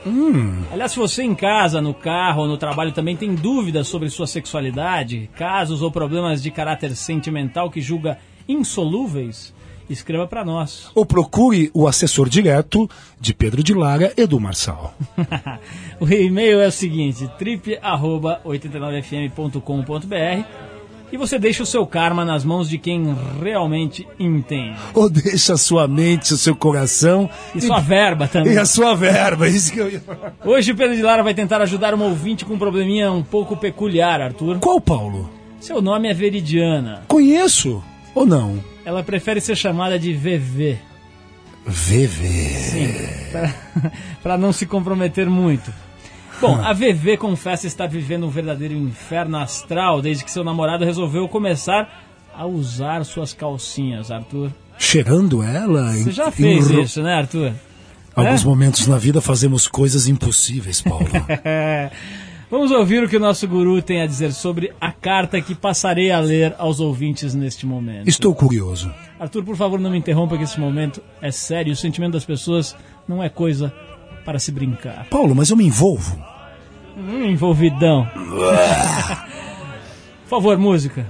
S1: Aliás, se você em casa, no carro ou no trabalho também tem dúvidas sobre sua sexualidade, casos ou problemas de caráter sentimental que julga insolúveis, escreva para nós.
S2: Ou procure o assessor direto de Pedro de Lara, Edu Marçal.
S1: o e-mail é o seguinte: trip@89fm.com.br e você deixa o seu karma nas mãos de quem realmente entende.
S2: Ou deixa a sua mente, o seu coração
S1: E sua verba também.
S2: e a sua verba. Isso que eu ia falar.
S1: Hoje o Pedro de Lara vai tentar ajudar uma ouvinte com um probleminha um pouco peculiar, Arthur.
S2: Qual, Paulo?
S1: Seu nome é Veridiana.
S2: Conheço ou não?
S1: Ela prefere ser chamada de VV,
S2: VV.
S1: para não se comprometer muito. Bom, a VV confessa estar vivendo um verdadeiro inferno astral desde que seu namorado resolveu começar a usar suas calcinhas, Arthur.
S2: Cheirando ela?
S1: Você já fez
S2: em-
S1: isso, né, Arthur?
S2: Alguns
S1: É?
S2: momentos na vida fazemos coisas impossíveis, Paulo.
S1: Vamos ouvir o que o nosso guru tem a dizer sobre a carta que passarei a ler aos ouvintes neste momento.
S2: Estou curioso.
S1: Arthur, por favor, não me interrompa que esse momento é sério. O sentimento das pessoas não é coisa para se brincar.
S2: Paulo, mas eu me envolvo.
S1: Hum, envolvidão. por favor, música.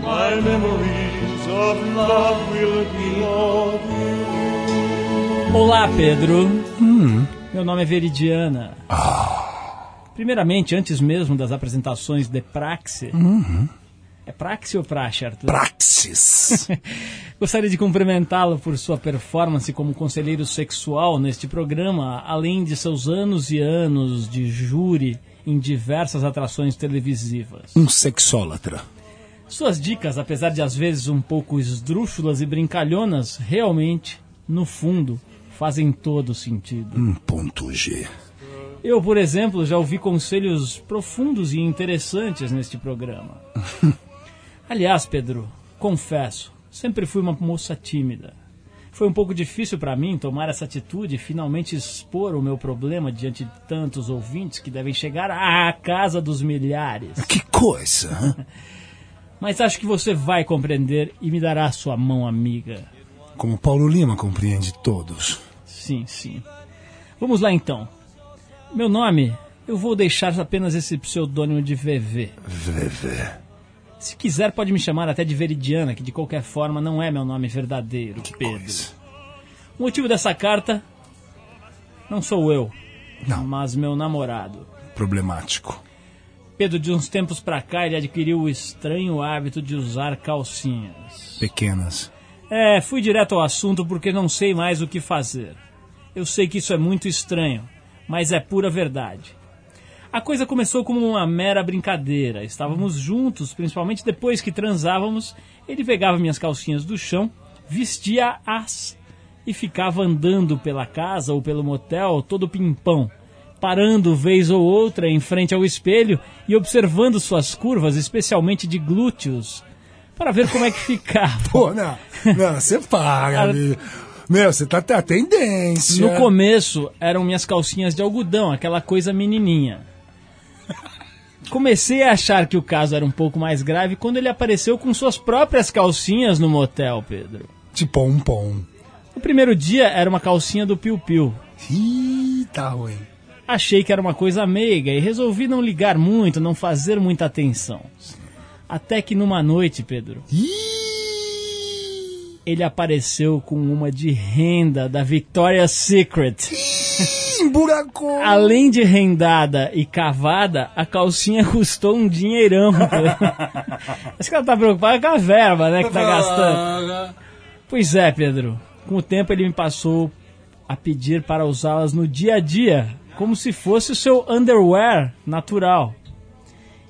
S8: My memories of love will be
S1: Olá, Pedro. Meu nome é Veridiana. Primeiramente, antes mesmo das apresentações de Praxe. É Praxe ou Praxe, Arthur?
S2: Praxis.
S1: Gostaria de cumprimentá-lo por sua performance como conselheiro sexual neste programa, além de seus anos e anos de júri em diversas atrações televisivas.
S2: um sexólatra.
S1: Suas dicas, apesar de às vezes um pouco esdrúxulas e brincalhonas, realmente, no fundo, fazem todo sentido.
S2: Um ponto G.
S1: Eu, por exemplo, já ouvi conselhos profundos e interessantes neste programa. Aliás, Pedro, confesso, sempre fui uma moça tímida. Foi um pouco difícil para mim tomar essa atitude e finalmente expor o meu problema diante de tantos ouvintes que devem chegar à casa dos milhares.
S2: Que coisa.
S1: Mas acho que você vai compreender e me dará sua mão amiga.
S2: Como Paulo Lima compreende todos.
S1: Sim, sim. Vamos lá então. Meu nome, eu vou deixar apenas esse pseudônimo de VV.
S2: VV.
S1: Se quiser, pode me chamar até de Veridiana, que de qualquer forma não é meu nome verdadeiro, Pedro.
S2: Coisa.
S1: O motivo dessa carta não sou eu,
S2: Não.
S1: mas meu namorado.
S2: Problemático.
S1: Pedro, de uns tempos pra cá, ele adquiriu o estranho hábito de usar calcinhas.
S2: Pequenas.
S1: É, fui direto ao assunto porque não sei mais o que fazer. Eu sei que isso é muito estranho, mas é pura verdade. A coisa começou como uma mera brincadeira. Estávamos juntos, principalmente depois que transávamos. Ele pegava minhas calcinhas do chão, vestia-as e ficava andando pela casa ou pelo motel todo pimpão, parando vez ou outra em frente ao espelho e observando suas curvas, especialmente de glúteos, para ver como é que ficava.
S2: Pô, não. Não, você para, amigo. Meu, você tá até a tendência.
S1: No começo eram minhas calcinhas de algodão, aquela coisa menininha. Comecei a achar que o caso era um pouco mais grave quando ele apareceu com suas próprias calcinhas no motel, Pedro.
S2: De pom-pom.
S1: O primeiro dia era uma calcinha do Piu Piu.
S2: Ih, tá ruim.
S1: Achei que era uma coisa meiga e resolvi não ligar muito, não fazer muita atenção. Até que numa noite, Pedro, ele apareceu com uma de renda da Victoria's Secret.
S2: Emburacou.
S1: Além de rendada e cavada, a calcinha custou um dinheirão. Acho que ela tá preocupada com a verba, né, que tá gastando. Pois é, Pedro. Com o tempo ele me passou a pedir para usá-las no dia a dia, como se fosse o seu underwear natural.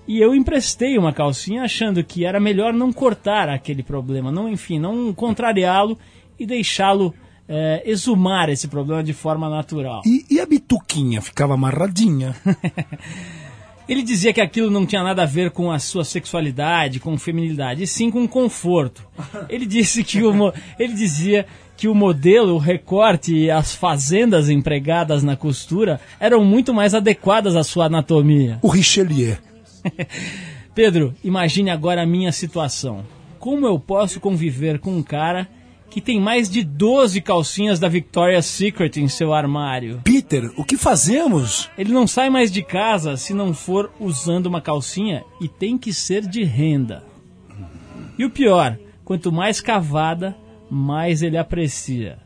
S1: E eu emprestei uma calcinha achando que era melhor não cortar aquele problema, não, enfim, não contrariá-lo e deixá-lo eh, exumar esse problema de forma natural.
S2: E, e a bituquinha ficava amarradinha.
S1: Ele dizia que aquilo não tinha nada a ver com a sua sexualidade, com feminilidade, e sim com conforto. Ele disse que o, ele dizia que o modelo, o recorte e as fazendas empregadas na costura eram muito mais adequadas à sua anatomia.
S2: O Richelieu.
S1: Pedro, imagine agora a minha situação. Como eu posso conviver com um cara que tem mais de 12 calcinhas da Victoria's Secret em seu armário?
S2: Peter, o que fazemos?
S1: Ele não sai mais de casa se não for usando uma calcinha e tem que ser de renda. E o pior, quanto mais cavada, mais ele aprecia.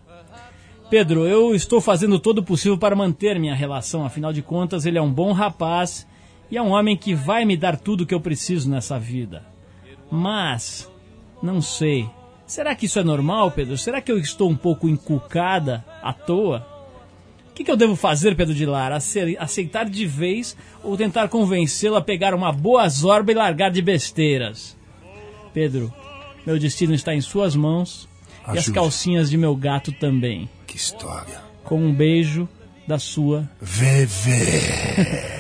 S1: Pedro, eu estou fazendo todo o possível para manter minha relação, afinal de contas, ele é um bom rapaz e é um homem que vai me dar tudo o que eu preciso nessa vida. Mas, não sei. Será que isso é normal, Pedro? Será que eu estou um pouco encucada à toa? O que, que eu devo fazer, Pedro de Lara? Ace- Aceitar de vez ou tentar convencê-lo a pegar uma boa zorba e largar de besteiras? Pedro, meu destino está em suas mãos e as
S2: Ajude.
S1: calcinhas de meu gato também.
S2: Que história.
S1: Com um beijo da sua.
S2: Vevê.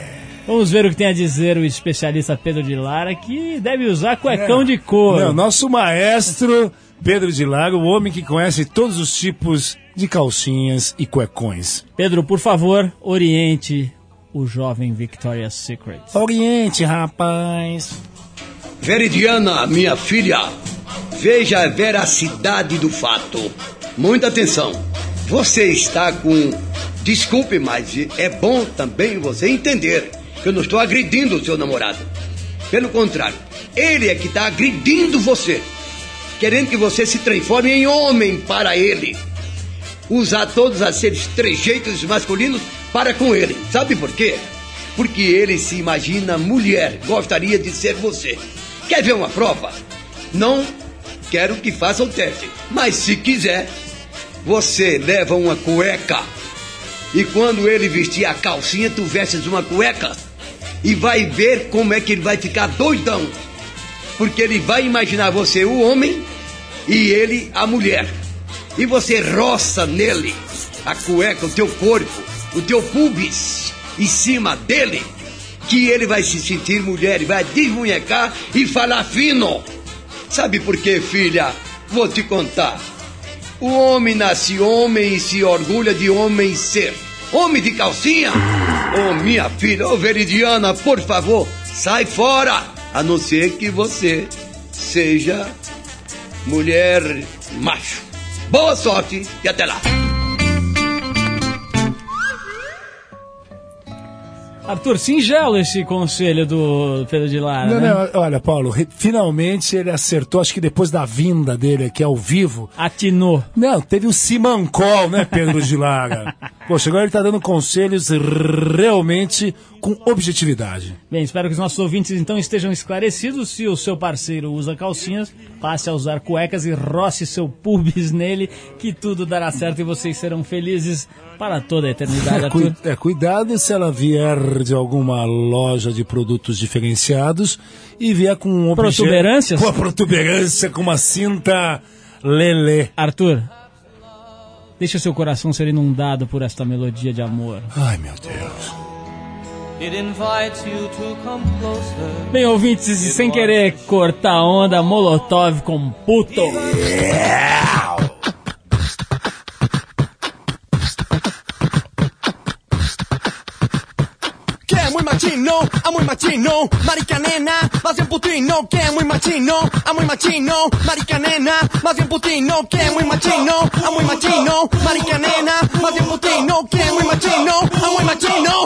S1: Vamos ver o que tem a dizer o especialista Pedro de Lara, que deve usar cuecão de couro.
S2: Não, nosso maestro Pedro de Lago, o homem que conhece todos os tipos de calcinhas e cuecões.
S1: Pedro, por favor, oriente o jovem Victoria's Secret.
S2: Oriente, rapaz.
S9: Veridiana, minha filha, veja a veracidade do fato. Muita atenção. Você está com. Desculpe, mas é bom também você entender eu não estou agredindo o seu namorado. Pelo contrário, ele é que está agredindo você, querendo que você se transforme em homem para ele. Usar todos aqueles trejeitos masculinos para com ele. Sabe por quê? Porque ele se imagina mulher, gostaria de ser você. Quer ver uma prova? Não quero que faça o teste, mas se quiser, você leva uma cueca e quando ele vestir a calcinha, tu vestes uma cueca e vai ver como é que ele vai ficar doidão. Porque ele vai imaginar você o homem e ele a mulher. E você roça nele a cueca, o teu corpo, o teu pubis em cima dele, que ele vai se sentir mulher e vai desmunhecar e falar fino. Sabe por quê, filha? Vou te contar. O homem nasce homem e se orgulha de homem ser. Homem de calcinha? Oh, minha filha, oh, Veridiana, por favor, sai fora! A não ser que você seja mulher macho. Boa sorte e até lá!
S1: Arthur, singelo esse conselho do Pedro de Lara,
S2: Não,
S1: né?
S2: não, olha, Paulo, finalmente ele acertou, acho que depois da vinda dele aqui ao vivo.
S1: Atinou.
S2: Não, teve o Simancol, né, Pedro de Laga? Poxa, agora ele tá dando conselhos realmente com objetividade.
S1: Bem, espero que os nossos ouvintes então estejam esclarecidos. Se o seu parceiro usa calcinhas, passe a usar cuecas e roce seu pubis nele, que tudo dará certo e vocês serão felizes para toda a eternidade.
S2: Cui-
S1: Arthur.
S2: é, cuidado se ela vier de alguma loja de produtos diferenciados e vier com um
S1: Protuberâncias?
S2: Com a protuberância, com uma cinta lelê.
S1: Arthur, deixa seu coração ser inundado por esta melodia de amor.
S2: Ai, meu Deus.
S1: Bem, ouvintes, e sem querer cortar a onda, Molotov com puto.
S10: Que es muy machino, a muy machino, marica nena, más bien putino, que es muy machino, a muy machino, marica nena, más bien putino, que es muy machino, a muy machino, marica nena, más bien putino, que es muy machino, a muy machino,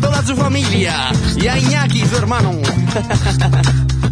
S10: toda su familia. Y a Iñaki, su hermano.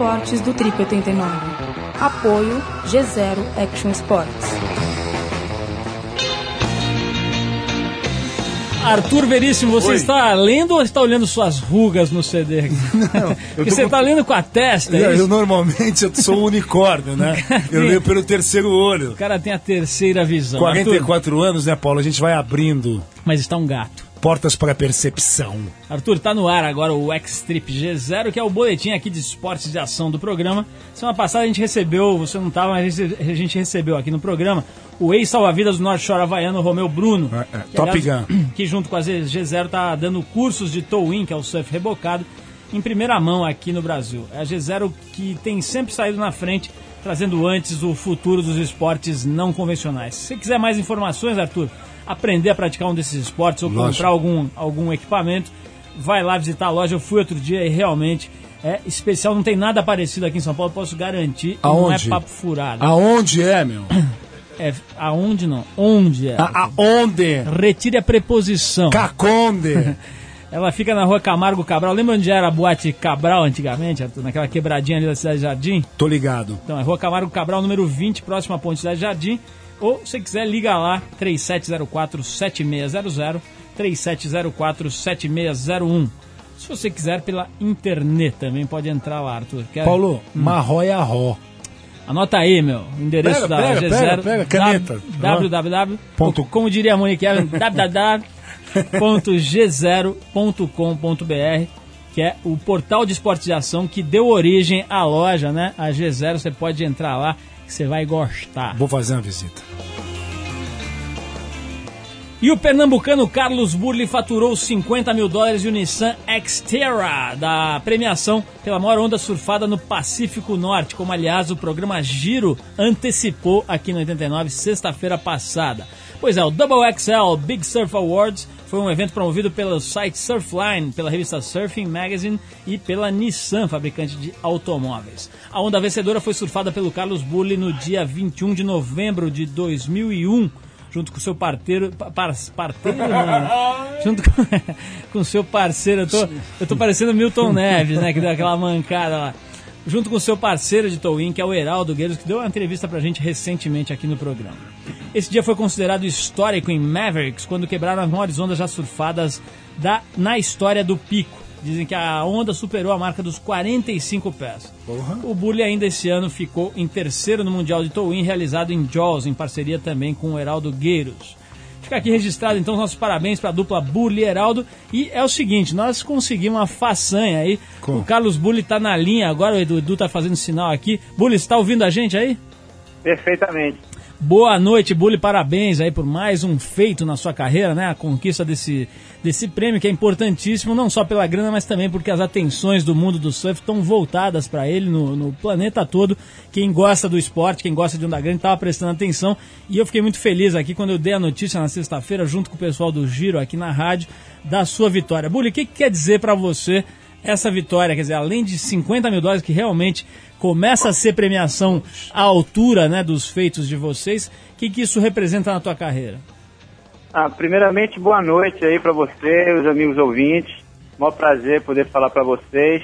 S11: esportes do Trip 89. Apoio G0 Action Sports.
S1: Arthur Veríssimo, você
S2: Oi.
S1: está lendo ou está olhando suas rugas no CD?
S2: Não, eu
S1: Porque você
S2: com-
S1: está lendo com a testa, é
S2: Eu, normalmente eu sou um unicórnio, né? Eu leio pelo terceiro olho.
S1: O cara tem a terceira visão. Arthur,
S2: 44 anos, né, Paulo? A gente vai abrindo
S1: mas está um gato.
S2: Portas para a percepção.
S1: Arthur, tá no ar agora o X-Trip G0, que é o boletim aqui de esportes de ação do programa. Semana passada a gente recebeu, você não estava, mas a gente recebeu aqui no programa o ex-salva-vidas do Norte Shore Havaiano, Romeu Bruno.
S2: É, é,
S1: que,
S2: Top
S1: aliás, Que junto com a G0 tá dando cursos de tow-in, que é o surf rebocado, em primeira mão aqui no Brasil. É a G0 que tem sempre saído na frente, trazendo antes o futuro dos esportes não convencionais. Se quiser mais informações, Arthur, aprender a praticar um desses esportes ou
S2: Lógico.
S1: comprar algum, algum equipamento, vai lá visitar a loja. Eu fui outro dia e realmente é especial. Não tem nada parecido aqui em São Paulo, posso garantir. E não é
S2: Aonde?
S1: papo furado.
S2: Aonde é, meu?
S1: É, aonde não? Onde é?
S2: A- Aonde?
S1: Retire a preposição.
S2: Caconde.
S1: Ela fica na rua Camargo Cabral. Lembra onde era a boate Cabral antigamente? Naquela quebradinha ali da Cidade Jardim?
S2: Tô ligado.
S1: Então, é Rua Camargo Cabral, número 20, próximo à Ponte Cidade Jardim. Ou, se quiser, liga lá, 3704-7600, 3704-7601. Se você quiser, pela internet também pode entrar lá, Arthur. Quer-
S2: Paulo, marróia ró.
S1: Anota aí, meu, o endereço
S2: Pega,
S1: da
S2: pega,
S1: G0.
S2: pega, pega, caneta.
S1: www.
S2: Ponto.
S1: Como diria a Monique Evans, www.g0.com.br, que é o portal de esportes de ação que deu origem à loja, né? A G0, você pode entrar lá você vai gostar.
S2: Vou fazer uma visita.
S1: E o pernambucano Carlos Burli faturou 50 mil dólares e o Nissan Xterra da premiação pela maior onda surfada no Pacífico Norte, como aliás o programa Giro antecipou aqui no 89, sexta-feira passada. Pois é, o Double XL Big Surf Awards foi um evento promovido pelo site Surfline, pela revista Surfing Magazine e pela Nissan, fabricante de automóveis. A onda vencedora foi surfada pelo Carlos Burli no dia 21 de novembro de 2001 junto com o seu parteiro. pa- Par, parteiro, não. junto com, com o seu parceiro. Eu tô, eu tô parecendo Milton Neves, né? Que deu aquela mancada lá. Junto com o seu parceiro de Towin, que é o Heraldo Gueiros, que deu uma entrevista pra gente recentemente aqui no programa. Esse dia foi considerado histórico em Mavericks, quando quebraram as maiores ondas já surfadas da, na história do pico. Dizem que a onda superou a marca dos 45 pés. O Burley ainda esse ano ficou em terceiro no Mundial de Towin, realizado em Jaws, em parceria também com o Heraldo Gueiros. Fica aqui registrado então os nossos parabéns para a dupla Burley e Heraldo. E é o seguinte, nós conseguimos uma façanha aí. O Carlos Burley tá na linha agora, o Edu, Edu tá fazendo sinal aqui. Burley, você tá ouvindo a gente aí?
S12: Perfeitamente.
S1: Boa noite, Bully. Parabéns aí por mais um feito na sua carreira, né? A conquista desse, desse prêmio que é importantíssimo, não só pela grana, mas também porque as atenções do mundo do surf estão voltadas para ele no, no planeta todo. Quem gosta do esporte, quem gosta de onda grande, estava prestando atenção. E eu fiquei muito feliz aqui quando eu dei a notícia na sexta-feira, junto com o pessoal do Giro aqui na rádio, da sua vitória. Bully, o que, que quer dizer para você essa vitória? Quer dizer, além de 50 mil dólares, que realmente começa a ser premiação à altura né, dos feitos de vocês, o que, que isso representa na tua carreira?
S12: Ah, primeiramente, boa noite aí para você, os amigos ouvintes. Mó prazer poder falar para vocês.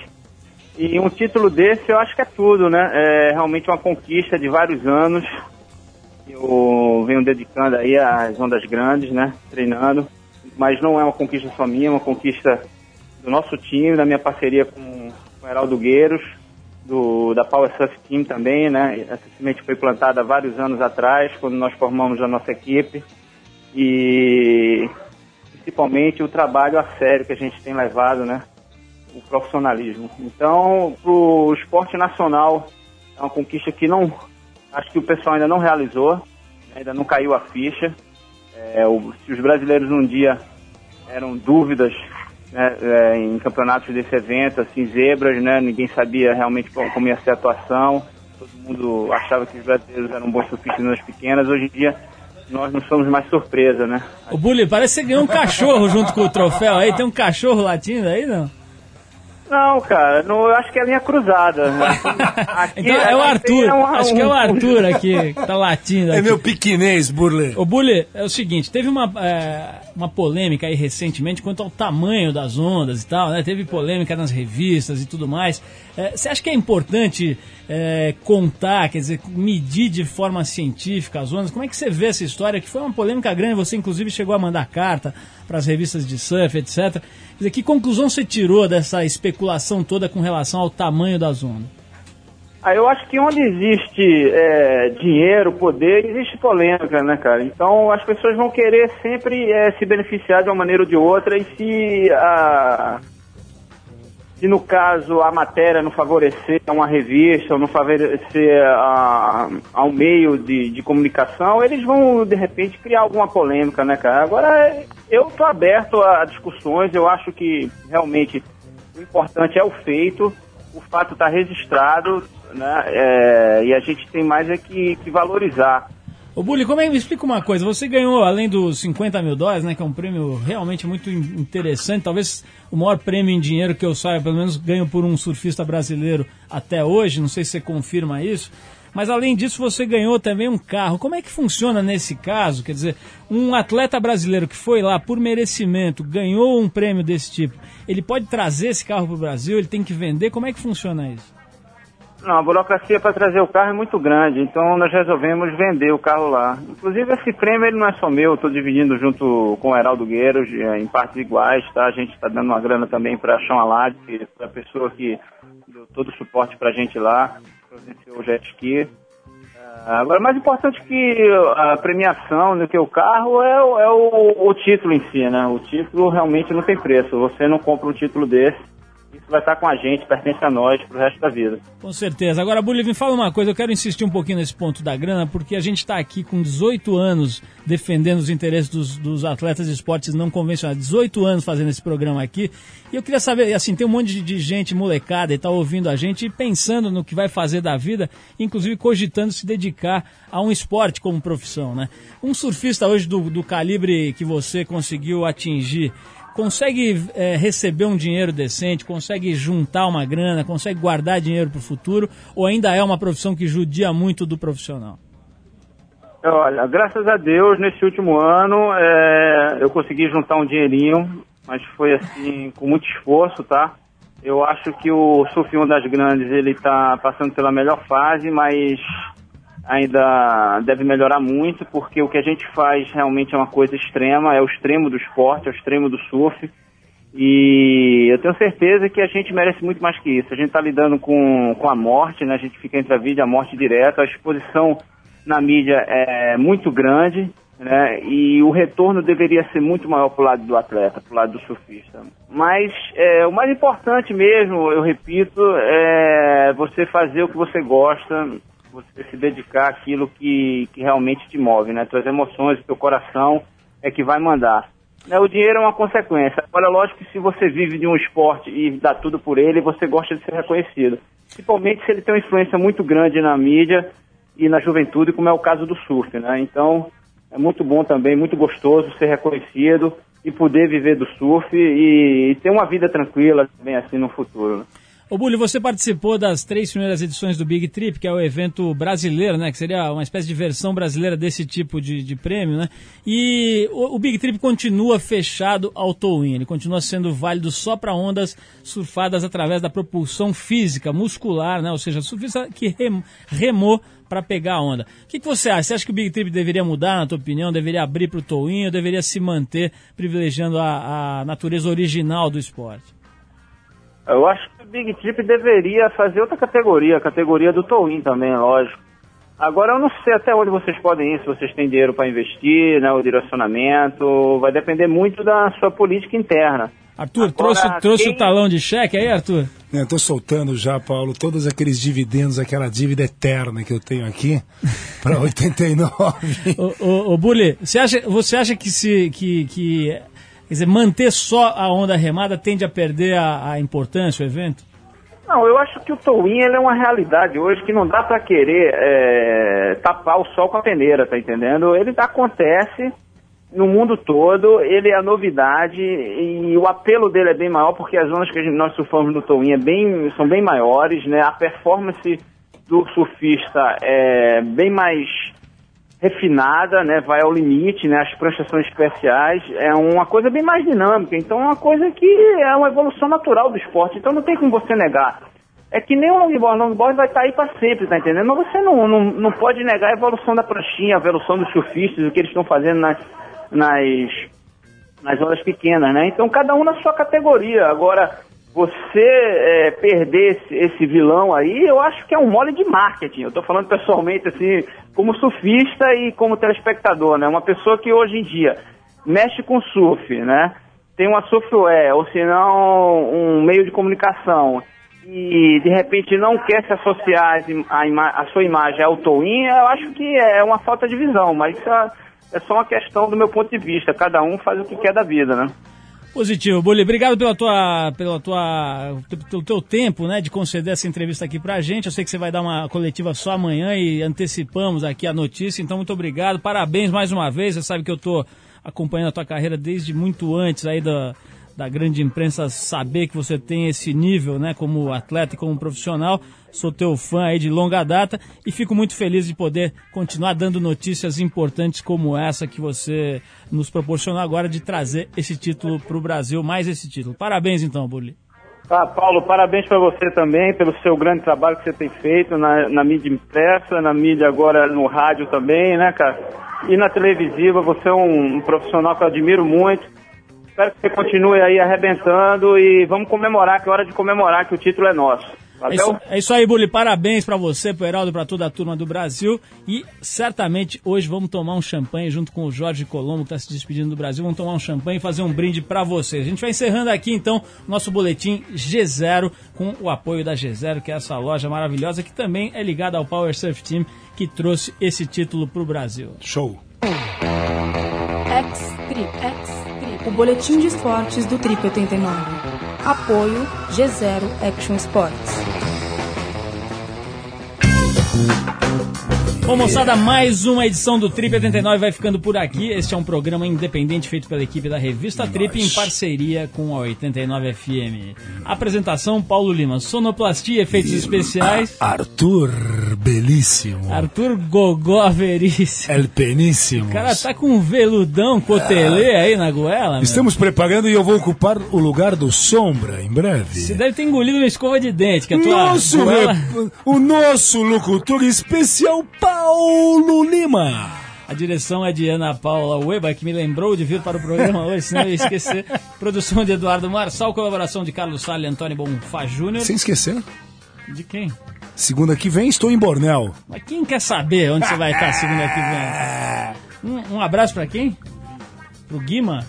S12: E um título desse eu acho que é tudo, né? É realmente uma conquista de vários anos. Eu venho dedicando aí às ondas grandes, né? Treinando. Mas não é uma conquista só minha, é uma conquista do nosso time, da minha parceria com, o Heraldo Gueiros, do, da Power Surf Team também, né? Essa semente foi plantada há vários anos atrás, quando nós formamos a nossa equipe. E principalmente o trabalho a sério que a gente tem levado, né? O profissionalismo. Então, pro esporte nacional, é uma conquista que não. Acho que o pessoal ainda não realizou, ainda não caiu a ficha. É, o- se os brasileiros um dia eram dúvidas né, é, em campeonatos desse evento, assim, zebras, né? Ninguém sabia realmente como, ia ser a atuação. Todo mundo achava que os brasileiros eram bons surfistas nas pequenas. Hoje em dia, nós não somos mais surpresa, né?
S1: Ô, Bully, parece que você ganhou um cachorro junto com o troféu aí. Tem um cachorro latindo aí, não?
S12: Não, cara, não, eu acho que é a linha cruzada. Aqui-
S1: Então é o Arthur.
S12: é um-
S1: Acho que é o Arthur aqui que tá latindo.
S2: É
S1: aqui.
S2: meu piquinês, Burle.
S1: Ô, Bully, é o seguinte, teve uma, é, uma polêmica aí recentemente quanto ao tamanho das ondas e tal, né? Teve polêmica nas revistas e tudo mais. É, Você acha que é importante é, contar, quer dizer, medir de forma científica as ondas? Como é que você vê essa história? Que foi uma polêmica grande, você inclusive chegou a mandar carta para as revistas de surf, etc. Dizer, que conclusão você tirou dessa especulação toda com relação ao tamanho das ondas?
S12: Ah, eu acho que onde existe é, dinheiro, poder, existe polêmica, né, cara? Então as pessoas vão querer sempre é, se beneficiar de uma maneira ou de outra e se a se no caso a matéria não favorecer a uma revista ou não favorecer a, a um meio de, de comunicação, eles vão de repente criar alguma polêmica, né, cara? Agora eu tô aberto a discussões, eu acho que realmente o importante é o feito, o fato está registrado, né? é, e a gente tem mais é que, que valorizar.
S1: Ô Bully, como é que me explica uma coisa? Você ganhou, além dos 50 mil dólares, né? Que é um prêmio realmente muito in- interessante, talvez o maior prêmio em dinheiro que eu saiba, pelo menos ganho por um surfista brasileiro até hoje, não sei se você confirma isso. Mas além disso, você ganhou também um carro. Como é que funciona nesse caso? Quer dizer, um atleta brasileiro que foi lá por merecimento, ganhou um prêmio desse tipo, ele pode trazer esse carro para o Brasil, ele tem que vender? Como é que funciona isso?
S12: Não, a burocracia para trazer o carro é muito grande, então nós resolvemos vender o carro lá. Inclusive esse prêmio ele não é só meu, estou dividindo junto com o Heraldo Gueiros eh, em partes iguais, tá? A gente está dando uma grana também para a Chão Alad, é a pessoa que deu todo o suporte para a gente lá, providenciou o jet ski. Ah, Agora, mais importante que a premiação do que o carro é, é o, o título em si, né? O título realmente não tem preço. Você não compra um título desse, vai estar com a gente, pertence a nós pro resto da vida.
S1: Com certeza. Agora, Bully, me fala uma coisa, eu quero insistir um pouquinho nesse ponto da grana, porque a gente está aqui com 18 anos defendendo os interesses dos, dos atletas de esportes não convencionais. 18 anos fazendo esse programa aqui. E eu queria saber, assim, tem um monte de, de gente molecada e tá ouvindo a gente e pensando no que vai fazer da vida, inclusive cogitando se dedicar a um esporte como profissão, né? Um surfista hoje do, do calibre que você conseguiu atingir, consegue é, receber um dinheiro decente, consegue juntar uma grana, consegue guardar dinheiro para o futuro, ou ainda é uma profissão que judia muito do profissional?
S12: Olha, graças a Deus, nesse último ano, é, eu consegui juntar um dinheirinho, mas foi assim, com muito esforço, tá? Eu acho que o Surf das Grandes, ele tá passando pela melhor fase, mas ainda deve melhorar muito, porque o que a gente faz realmente é uma coisa extrema, é o extremo do esporte, é o extremo do surf. E eu tenho certeza que a gente merece muito mais que isso. A gente está lidando com, com a morte, né? A gente fica entre a vida e a morte direta. A exposição na mídia é muito grande, né? E o retorno deveria ser muito maior para o lado do atleta, para o lado do surfista. Mas é, o mais importante mesmo, eu repito, é você fazer o que você gosta, você se dedicar àquilo que, que realmente te move, né? Tuas emoções, teu coração é que vai mandar. Né, O dinheiro é uma consequência. Agora, lógico que se você vive de um esporte e dá tudo por ele, você gosta de ser reconhecido. Principalmente se ele tem uma influência muito grande na mídia e na juventude, como é o caso do surf, né? Então, é muito bom também, muito gostoso ser reconhecido e poder viver do surf e, e ter uma vida tranquila também assim no futuro. né?
S1: Ô Bully, você participou das três primeiras edições do Big Trip, que é o evento brasileiro, né? Que seria uma espécie de versão brasileira desse tipo de, de prêmio, né? E o, o Big Trip continua fechado ao towing, ele continua sendo válido só para ondas surfadas através da propulsão física, muscular, né? Ou seja, surfista que rem, remou para pegar a onda. O que, que, você acha? Você acha que o Big Trip deveria mudar, na tua opinião? Deveria abrir para o towing ou deveria se manter privilegiando a, a natureza original do esporte?
S12: Eu acho que Big Trip deveria fazer outra categoria, a categoria do Towin também, lógico. Agora eu não sei até onde vocês podem ir, se vocês têm dinheiro para investir, né, o direcionamento, vai depender muito da sua política interna.
S1: Arthur, Agora, trouxe, trouxe quem... o talão de cheque aí, Arthur?
S2: Eu tô soltando já, Paulo, todos aqueles dividendos, aquela dívida eterna que eu tenho aqui para 89.
S1: ô, ô, ô Bully, você acha, você acha que, se, que, que Quer dizer, manter só a onda remada tende a perder a, a importância, o evento?
S12: Não, eu acho que o towin é uma realidade hoje que não dá para querer é, tapar o sol com a peneira, tá entendendo? Ele acontece no mundo todo, ele é a novidade e o apelo dele é bem maior porque as ondas que gente, nós surfamos no towin é bem, são bem maiores, né? A performance do surfista é bem mais refinada, né, vai ao limite, né, as pranchas são especiais, é uma coisa bem mais dinâmica, então é uma coisa que é uma evolução natural do esporte, então não tem como você negar. É que nem o longboard, o longboard vai estar tá aí para sempre, tá entendendo? Mas você não, não, não pode negar a evolução da pranchinha, a evolução dos surfistas, o que eles estão fazendo nas, nas, nas ondas pequenas, né? Então cada um na sua categoria. Agora, você é, perder esse, esse, vilão aí, eu acho que é um mole de marketing. Eu estou falando pessoalmente, assim, como surfista e como telespectador, né? Uma pessoa que hoje em dia mexe com surf, né? Tem uma surfware, ou se não, um meio de comunicação, e de repente não quer se associar a, a sua imagem ao Towin, eu acho que é uma falta de visão, mas isso é, é só uma questão do meu ponto de vista. Cada um faz o que quer da vida, né?
S1: Positivo, Bully. Obrigado pela tua, pela tua, pelo teu tempo, né, de conceder essa entrevista aqui pra gente. Eu sei que você vai dar uma coletiva só amanhã e antecipamos aqui a notícia, então muito obrigado. Parabéns mais uma vez. Você sabe que eu tô acompanhando a tua carreira desde muito antes aí da, da grande imprensa saber que você tem esse nível, né, como atleta e como profissional. Sou teu fã aí de longa data e fico muito feliz de poder continuar dando notícias importantes como essa que você nos proporcionou agora de trazer esse título para o Brasil, mais esse título. Parabéns então, Burli.
S12: Ah, Paulo, parabéns para você também pelo seu grande trabalho que você tem feito na, na mídia impressa, na mídia agora no rádio também, né, cara? E na televisiva, você é um, um profissional que eu admiro muito Espero que você continue aí arrebentando e vamos comemorar, que é hora de comemorar que o título é nosso.
S1: É isso, é isso, aí, Bully. Parabéns para você, pro Heraldo, para toda a turma do Brasil. E certamente hoje vamos tomar um champanhe junto com o Jorge Colombo, que está se despedindo do Brasil. Vamos tomar um champanhe e fazer um brinde para vocês. A gente vai encerrando aqui então nosso boletim G0 com o apoio da G0, que é essa loja maravilhosa que também é ligada ao Power Surf Team que trouxe esse título para o Brasil.
S2: Show!
S11: X-Trip, X o boletim de esportes do Trip 89. Apoio G0 Action Sports.
S1: Bom, moçada, mais uma edição do Trip 89 vai ficando por aqui. Este é um programa independente feito pela equipe da revista Trip em parceria com a 89 FM. Apresentação: Paulo Lima. Sonoplastia, efeitos especiais.
S2: Arthur Belíssimo.
S1: Arthur Gogó Veríssimo.
S2: El Peníssimo.
S1: O cara tá com um veludão cotelê ah. aí na goela.
S2: Estamos meu. preparando e eu vou ocupar o lugar do Sombra em breve.
S1: Você deve ter engolido uma escova de dente, que a tua
S2: nosso
S1: goela...
S2: O nosso locutor especial, Paulo Lima.
S1: A direção é de Ana Paula Weba, que me lembrou de vir para o programa hoje, senão eu ia esquecer. Produção de Eduardo Marçal, colaboração de Carlos Salles e Antônio Bonfá Júnior.
S2: Sem esquecer.
S1: De quem?
S2: Segunda que vem estou em Bornel.
S1: Mas quem quer saber onde você vai estar segunda que vem? Um, um abraço para quem? Pro Guima?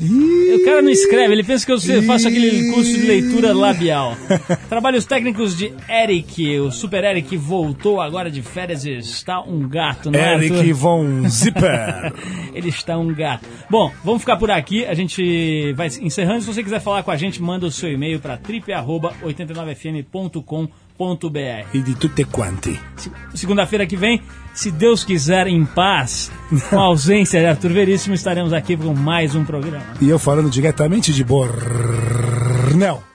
S1: O cara não escreve, ele pensa que eu faço aquele curso de leitura labial. Trabalhos técnicos de Eric, o Super Eric voltou agora de férias e está um gato,
S2: né? Eric Arthur? von Zipper.
S1: ele está um gato. Bom, vamos ficar por aqui, a gente vai encerrando. Se você quiser falar com a gente, manda o seu e-mail para trip89fm.com.br
S2: e de tutte quanti.
S1: Segunda-feira que vem, se Deus quiser, em paz, com a ausência de Arthur Veríssimo, estaremos aqui com mais um programa.
S2: E eu falando diretamente de Bornel.